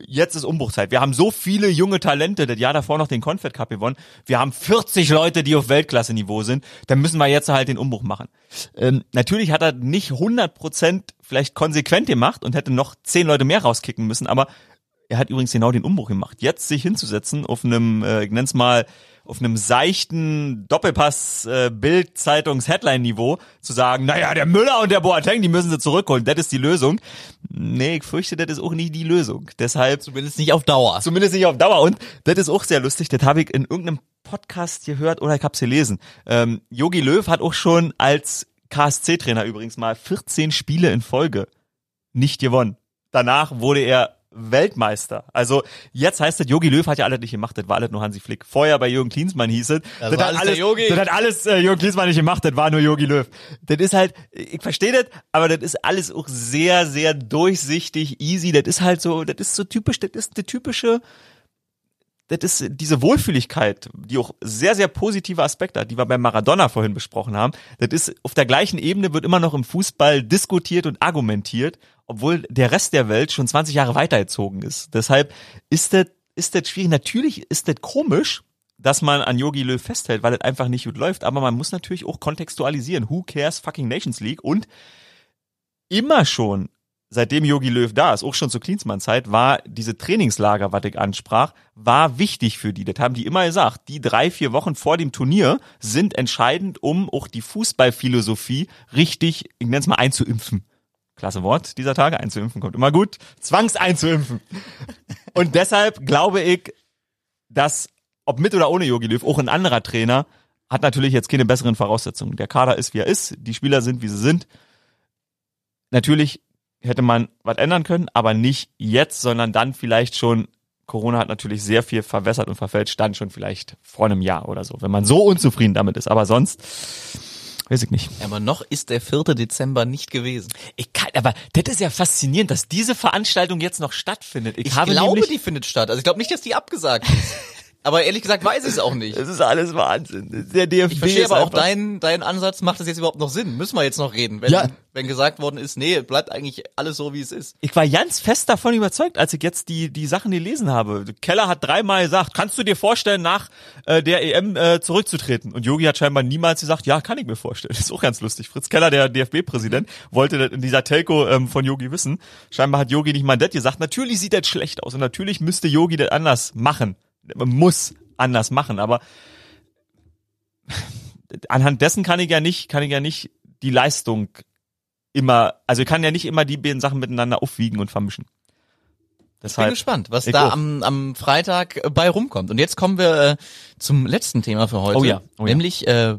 Jetzt ist Umbruchzeit. Wir haben so viele junge Talente, das Jahr davor noch den Confed Cup gewonnen. Wir haben 40 Leute, die auf Weltklasse-Niveau sind. Dann müssen wir jetzt halt den Umbruch machen. Ähm, natürlich hat er nicht 100% vielleicht konsequent gemacht und hätte noch 10 Leute mehr rauskicken müssen, aber er hat übrigens genau den Umbruch gemacht. Jetzt sich hinzusetzen auf einem, äh, ich nenn's mal, auf einem seichten Doppelpass äh, Bild Zeitungs Headline Niveau zu sagen, naja, der Müller und der Boateng, die müssen sie zurückholen, das ist die Lösung. Nee, ich fürchte, das ist auch nicht die Lösung. Deshalb Zumindest nicht auf Dauer. Zumindest nicht auf Dauer. Und das ist auch sehr lustig. Das habe ich in irgendeinem Podcast gehört oder ich habe es gelesen. Ähm, Yogi Löw hat auch schon als KSC-Trainer übrigens mal 14 Spiele in Folge nicht gewonnen. Danach wurde er Weltmeister. Also jetzt heißt es, Yogi Löw hat ja alles nicht gemacht, das war alles nur Hansi Flick. Vorher bei Jürgen Klinsmann hieß es, Das das, hat alles das hat alles äh, Jürgen Klinsmann nicht gemacht, das war nur Yogi Löw. Das ist halt, ich verstehe das, aber das ist alles auch sehr, sehr durchsichtig, easy. Das ist halt so, das ist so typisch, das ist der typische, das ist diese Wohlfühligkeit, die auch sehr, sehr positive Aspekte hat, die wir beim Maradona vorhin besprochen haben. Das ist auf der gleichen Ebene wird immer noch im Fußball diskutiert und argumentiert, obwohl der Rest der Welt schon 20 Jahre weitergezogen ist. Deshalb ist das, ist das schwierig. Natürlich ist das komisch, dass man an Yogi Löw festhält, weil es einfach nicht gut läuft, aber man muss natürlich auch kontextualisieren. Who cares fucking Nations League? Und immer schon seitdem Yogi Löw da ist, auch schon zur Klinsmann-Zeit, war diese Trainingslager, was ich ansprach, war wichtig für die. Das haben die immer gesagt. Die drei, vier Wochen vor dem Turnier sind entscheidend, um auch die Fußballphilosophie richtig, ich nenne es mal, einzuimpfen. Klasse Wort dieser Tage, einzuimpfen kommt immer gut. Zwangs einzuimpfen. Und deshalb glaube ich, dass, ob mit oder ohne Yogi Löw, auch ein anderer Trainer hat natürlich jetzt keine besseren Voraussetzungen. Der Kader ist, wie er ist, die Spieler sind, wie sie sind. Natürlich hätte man was ändern können, aber nicht jetzt, sondern dann vielleicht schon. Corona hat natürlich sehr viel verwässert und verfälscht, dann schon vielleicht vor einem Jahr oder so, wenn man so unzufrieden damit ist. Aber sonst weiß ich nicht. Aber noch ist der 4. Dezember nicht gewesen. Ich kann, aber das ist ja faszinierend, dass diese Veranstaltung jetzt noch stattfindet. Ich, Ich habe glaube, nämlich, die findet statt. Also ich glaube nicht, dass die abgesagt ist. aber ehrlich gesagt weiß ich es auch nicht. es ist alles Wahnsinn. Der DFB Ich verstehe aber auch deinen deinen Ansatz, macht das jetzt überhaupt noch Sinn? Müssen wir jetzt noch reden, wenn, Ja. wenn gesagt worden ist, nee, bleibt eigentlich alles so, wie es ist. Ich war ganz fest davon überzeugt, als ich jetzt die, die Sachen gelesen habe. Keller hat dreimal gesagt, kannst du dir vorstellen, nach äh, der EM äh, zurückzutreten? Und Yogi hat scheinbar niemals gesagt, ja, kann ich mir vorstellen. Das ist auch ganz lustig. Fritz Keller, der DFB-Präsident, wollte das in dieser Telco ähm, von Yogi wissen. Scheinbar hat Yogi nicht mal das gesagt. Natürlich sieht das schlecht aus und natürlich müsste Yogi das anders machen. Man muss anders machen, aber anhand dessen kann ich ja nicht, kann ich ja nicht die Leistung immer, also ich kann ja nicht immer die beiden Sachen miteinander aufwiegen und vermischen. Ich bin Deshalb, gespannt, was da auch. am, am Freitag äh, bei rumkommt. Und jetzt kommen wir äh, zum letzten Thema für heute. Oh ja, oh ja. Nämlich äh,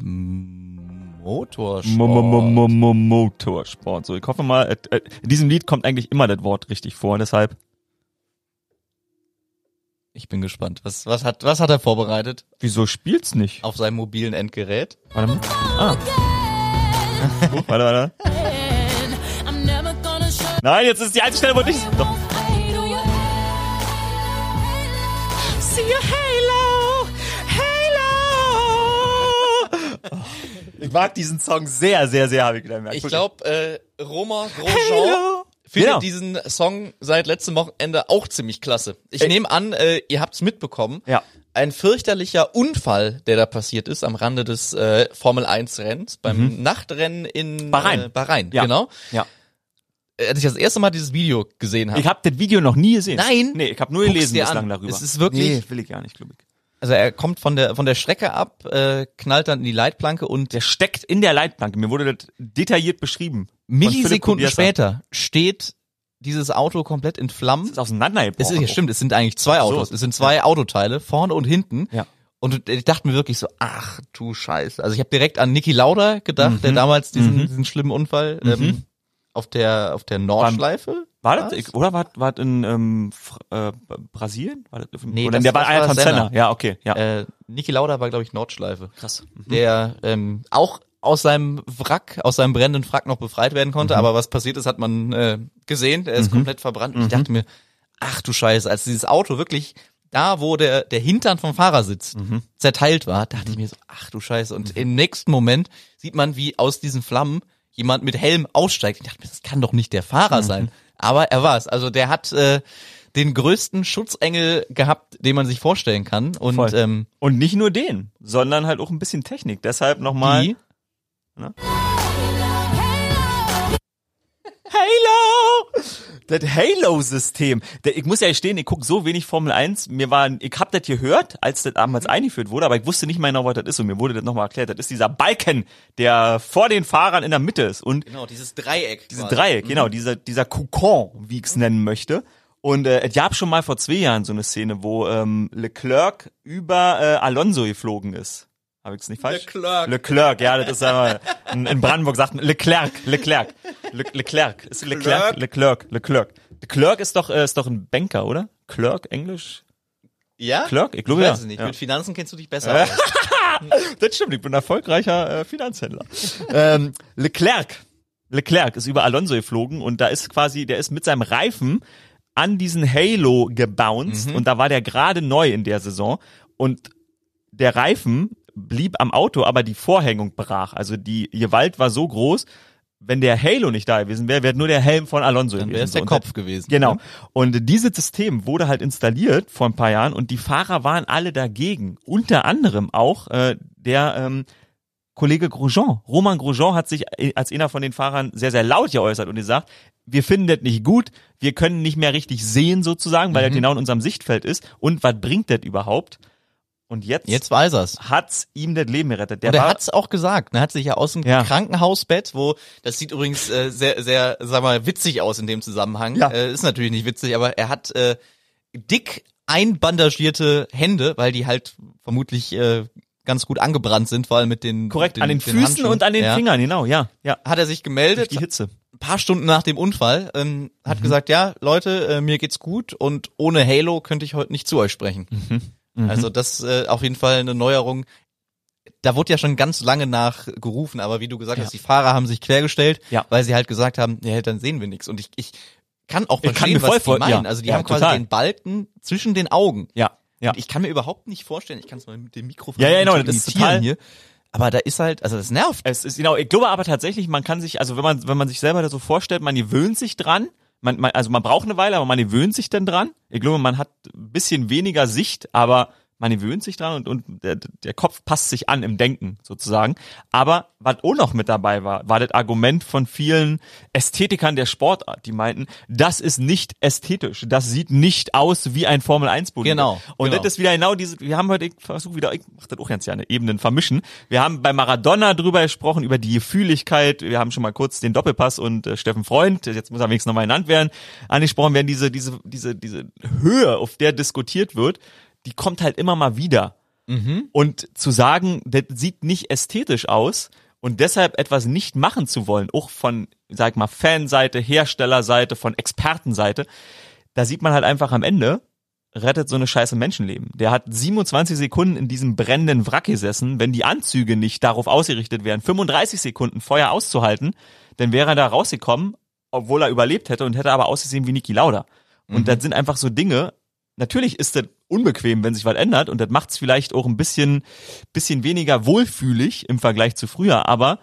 Motorsport. Mo- mo- mo- mo- mo- Motorsport. So, ich hoffe mal, äh, äh, in diesem Lied kommt eigentlich immer das Wort richtig vor, deshalb. Ich bin gespannt. Was, was, hat, was hat er vorbereitet Wieso spielt's nicht? auf seinem mobilen Endgerät? Warte mal. Ah. Oh, warte, warte. Nein, jetzt ist die alte Stelle, wo nicht. Doch. See your Halo, Halo. Ich mag diesen Song sehr, sehr, sehr, habe ich gemerkt. Ich glaube, äh, Romain Grosjean Halo. Findet Genau. diesen Song seit letztem Wochenende auch ziemlich klasse. Ich nehme an, äh, ihr habt's mitbekommen. Ja. Ein fürchterlicher Unfall, der da passiert ist am Rande des äh, Formel 1 Rennens beim Nachtrennen in Mhm. Bahrain. Äh, Bahrain, Ja. genau. Ja. Äh, Als ich das erste Mal dieses Video gesehen habe. Ich habe das Video noch nie gesehen. Nein. Nee, ich habe nur gelesen bislang an. darüber. Es ist wirklich- Nee, will ich gar nicht, glaube ich. Also er kommt von der von der Strecke ab, äh, knallt dann in die Leitplanke und Der steckt in der Leitplanke. Mir wurde das detailliert beschrieben. Millisekunden später steht dieses Auto komplett in Flammen. ist auseinandergebrochen. Es ist ja stimmt, es sind eigentlich zwei Ach so. Autos. Es sind zwei Autoteile, vorne und hinten. Ja. Und ich dachte mir wirklich so, ach du Scheiße. Also ich habe direkt an Niki Lauda gedacht, Mhm. der damals diesen, diesen schlimmen Unfall ähm, auf der auf der Nordschleife. War das, ich- oder war, war das in ähm, äh, Brasilien? War das, Nee, oder das- der war das einer war von Senna. Senna. Ja, okay, ja. Äh, Niki Lauda war glaube ich Nordschleife. Krass. der ähm, auch aus seinem Wrack, aus seinem brennenden Wrack noch befreit werden Mhm. konnte. Aber was passiert ist, hat man äh, gesehen. Er ist komplett verbrannt. Und ich Mhm. dachte mir, ach du Scheiße, als dieses Auto wirklich da, wo der, der Hintern vom Fahrersitz Mhm. zerteilt war, dachte ich mir so, ach du Scheiße. Und im nächsten Moment sieht man, wie aus diesen Flammen jemand mit Helm aussteigt. Ich dachte mir, das kann doch nicht der Fahrer Mhm. sein. Aber er war es. Also der hat äh, den größten Schutzengel gehabt, den man sich vorstellen kann. Und Voll. ähm, Und nicht nur den, sondern halt auch ein bisschen Technik. Deshalb nochmal. die, Halo! Das Halo-System. Ich muss ja gestehen, ich guck so wenig Formel 1. Mir war, ich hab das gehört, als das damals eingeführt wurde, aber ich wusste nicht mehr genau, was das ist. Und mir wurde das nochmal erklärt. Das ist dieser Balken, der vor den Fahrern in der Mitte ist. Und genau, dieses Dreieck. Diese quasi. Dreieck, genau, dieser, dieser Kokon, wie ich es nennen möchte. Und äh, es gab schon mal vor zwei Jahren so eine Szene, wo ähm, Leclerc über äh, Alonso geflogen ist. Habe ich es nicht falsch? Leclerc. Leclerc, ja, das ist aber in, Brandenburg sagt man Leclerc, Leclerc, Le, Leclerc, ist Leclerc, Leclerc, Leclerc. Leclerc ist doch äh, ist doch ein Banker, oder? Clerk, Englisch? Ja? Clerk? Ich glaube, ich ja. weiß es nicht. Ja. Mit Finanzen kennst du dich besser aus. Das stimmt, ich bin ein erfolgreicher äh, Finanzhändler. ähm, Leclerc. Leclerc ist über Alonso geflogen und da ist quasi, der ist mit seinem Reifen an diesen Halo gebounced und da war der gerade neu in der Saison und der Reifen blieb am Auto, aber die Vorhängung brach. Also die Gewalt war so groß, wenn der Halo nicht da gewesen wäre, wäre nur der Helm von Alonso Dann gewesen. wäre es der und Kopf gewesen. Genau. Und dieses System wurde halt installiert vor ein paar Jahren und die Fahrer waren alle dagegen. Unter anderem auch äh, der ähm, Kollege Grosjean. Roman Grosjean hat sich äh, als einer von den Fahrern sehr, sehr laut geäußert und gesagt, wir finden das nicht gut, wir können nicht mehr richtig sehen sozusagen, weil er genau in unserem Sichtfeld ist. Und was bringt das überhaupt? Und jetzt, Jetzt weiß er's. hat's ihm das Leben gerettet. Der Und er war, hat's auch gesagt. Er hat sich ja aus dem Ja. Krankenhausbett, wo das sieht übrigens äh, sehr, sehr, sag mal, witzig aus in dem Zusammenhang. Ja. Äh, ist natürlich nicht witzig, aber er hat äh, dick einbandagierte Hände, weil die halt vermutlich äh, ganz gut angebrannt sind, vor allem mit den korrekt den, an den, Füßen Handschuhen. und an den ja. Fingern, genau, ja, ja. Hat er sich gemeldet, Die Hitze. ein paar Stunden nach dem Unfall, ähm, hat Mhm. gesagt, ja, Leute, äh, mir geht's gut und ohne Halo könnte ich heute nicht zu euch sprechen. Mhm. Also das äh, auf jeden Fall eine Neuerung. Da wurde ja schon ganz lange nach gerufen, aber wie du gesagt Ja. hast, die Fahrer haben sich quergestellt, Ja. weil sie halt gesagt haben, ja, dann sehen wir nichts. Und ich, ich kann auch Ich kann verstehen, mir voll was die meinen. ja. Also die haben quasi total. den Balken zwischen den Augen. Ja, ja. Und ich kann mir überhaupt nicht vorstellen, ich kann es mal mit dem Mikrofon Ja, ja, genau, das ist total- hier. Aber da ist halt, also das nervt. Es ist genau, ich glaube aber tatsächlich, man kann sich, also wenn man, wenn man sich selber da so vorstellt, man gewöhnt sich dran. Man, man, also man braucht eine Weile, aber man gewöhnt sich dann dran. Ich glaube, man hat ein bisschen weniger Sicht, aber man gewöhnt sich dran und, und der, der Kopf passt sich an im Denken sozusagen. Aber was auch noch mit dabei war, war das Argument von vielen Ästhetikern der Sportart, die meinten, das ist nicht ästhetisch, das sieht nicht aus wie ein Formel 1 Bolide. Genau, Und genau. das ist wieder genau diese, wir haben heute, ich versuche wieder, ich mach das auch ganz gerne, Ebenen vermischen. Wir haben bei Maradona drüber gesprochen, über die Gefühligkeit, wir haben schon mal kurz den Doppelpass und äh, Steffen Freund, jetzt muss er wenigstens nochmal genannt werden, angesprochen werden, diese, diese, diese, diese Höhe, auf der diskutiert wird, die kommt halt immer mal wieder. Und zu sagen, das sieht nicht ästhetisch aus und deshalb etwas nicht machen zu wollen, auch von, sag ich mal, Fanseite, Herstellerseite, von Expertenseite, da sieht man halt einfach am Ende, rettet so eine scheiße Menschenleben. Der hat 27 Sekunden in diesem brennenden Wrack gesessen. Wenn die Anzüge nicht darauf ausgerichtet wären, 35 Sekunden Feuer auszuhalten, dann wäre er da rausgekommen, obwohl er überlebt hätte und hätte aber ausgesehen wie Niki Lauda. Und das sind einfach so Dinge, natürlich ist das unbequem, wenn sich was ändert. Und das macht es vielleicht auch ein bisschen, bisschen weniger wohlfühlig im Vergleich zu früher, aber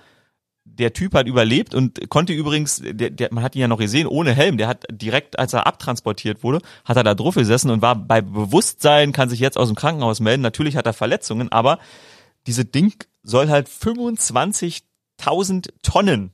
der Typ hat überlebt und konnte übrigens, der, der, man hat ihn ja noch gesehen, ohne Helm, der hat direkt, als er abtransportiert wurde, hat er da drauf gesessen und war bei Bewusstsein, kann sich jetzt aus dem Krankenhaus melden. Natürlich hat er Verletzungen, aber diese Ding soll halt 25.000 Tonnen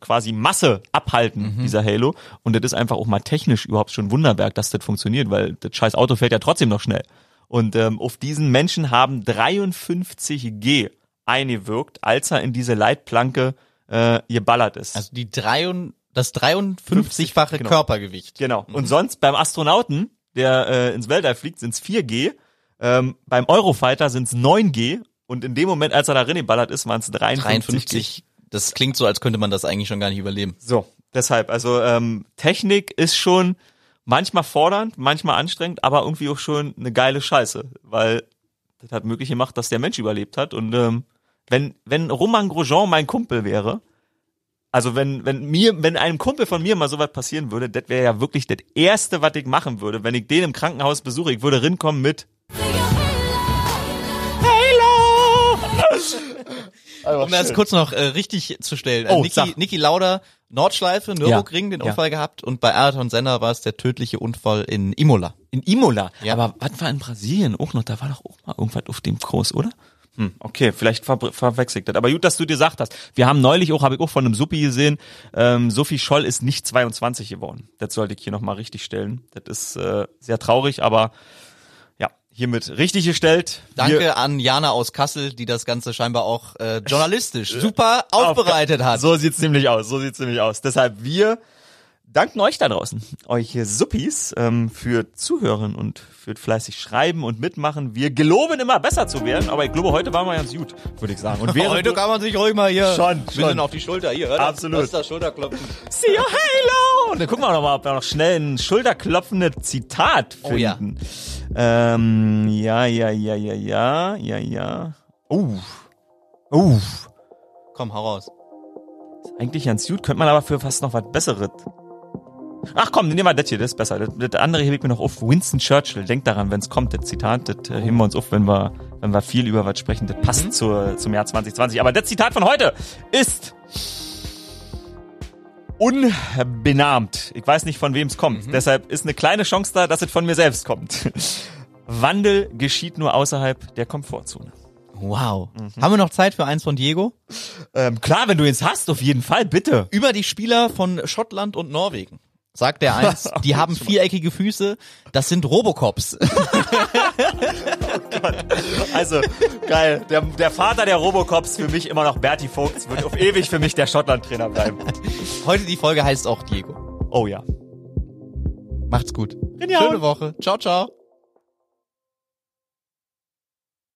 quasi Masse abhalten, dieser Halo. Und das ist einfach auch mal technisch überhaupt schon ein Wunderwerk, dass das funktioniert, weil das scheiß Auto fährt ja trotzdem noch schnell. Und ähm, auf diesen Menschen haben 53 G eingewirkt, als er in diese Leitplanke äh, geballert ist. Also die drei und, das 53-fache genau. Körpergewicht. Genau. Und sonst beim Astronauten, der äh, ins Weltall fliegt, sind es 4G. Ähm, beim Eurofighter sind es 9G. Und in dem Moment, als er da reingeballert ist, waren es 53. 53. Das klingt so, als könnte man das eigentlich schon gar nicht überleben. So, deshalb, also ähm, Technik ist schon manchmal fordernd, manchmal anstrengend, aber irgendwie auch schon eine geile Scheiße, weil das hat möglich gemacht, dass der Mensch überlebt hat. Und ähm, wenn, wenn Roman Grosjean mein Kumpel wäre, also wenn, wenn mir, wenn einem Kumpel von mir mal sowas passieren würde, das wäre ja wirklich das Erste, was ich machen würde, wenn ich den im Krankenhaus besuche. Ich würde rinkommen mit Um das kurz noch äh, richtig zu stellen. Oh, Oh, Niki. Niki Lauda, Nordschleife, Nürburgring, den Ja. Unfall gehabt und bei Ayrton Senna war es der tödliche Unfall in Imola. In Imola. Ja. Aber was war in Brasilien auch noch? Da war doch auch mal irgendwas auf dem Kurs, oder? Hm, okay, vielleicht ver verwechselt das. Aber gut, dass du dir gesagt hast. Wir haben neulich auch, habe ich auch von einem Suppi gesehen, ähm, Sophie Scholl ist nicht 22 geworden. Das sollte ich hier nochmal richtig stellen. Das ist äh, sehr traurig, aber ja, hiermit richtig gestellt. Danke Wir- an Jana aus Kassel, die das Ganze scheinbar auch äh, journalistisch super aufbereitet hat. So sieht's nämlich aus, so sieht's nämlich aus. Deshalb wir danken euch da draußen, euch Suppis, ähm, für Zuhören und für fleißig Schreiben und Mitmachen. Wir geloben immer besser zu werden, aber ich glaube, heute waren wir ganz gut, würde ich sagen. Und während Heute kann man sich ruhig mal hier Schon, ein bisschen schon. auf die Schulter hier. Das, Absolut. Das ist das Schulterklopfen. See you, Halo! Und dann gucken wir noch mal, ob wir noch schnell ein schulterklopfendes Zitat Oh ja. finden. Ähm, ja, ja, ja, ja, ja, ja, ja. Uh. Uh. Komm, hau raus. Eigentlich ganz gut, könnte man aber für fast noch was Besseres. Ach komm, nehmen wir das hier, das ist besser. Das, das andere hebe ich mir noch auf. Winston Churchill, denkt daran, wenn es kommt, das Zitat, das äh, heben wir uns auf, wenn wir, wenn wir viel über was sprechen. Das passt zur, zum Jahr 2020. Aber das Zitat von heute ist unbenahmt. Ich weiß nicht, von wem es kommt. Deshalb ist eine kleine Chance da, dass es von mir selbst kommt. Wandel geschieht nur außerhalb der Komfortzone. Wow. Mhm. Haben wir noch Zeit für eins von Diego? Ähm, klar, wenn du jetzt hast, auf jeden Fall, bitte. Über die Spieler von Schottland und Norwegen. Sagt der eins, die haben viereckige Füße, das sind Robocops. Also, geil. Der, der Vater der Robocops für mich immer noch Bertie Vogts, wird auf ewig für mich der Schottland-Trainer bleiben. Heute die Folge heißt auch Diego. Oh ja. Macht's gut. Genial. Schöne Woche. Ciao, ciao.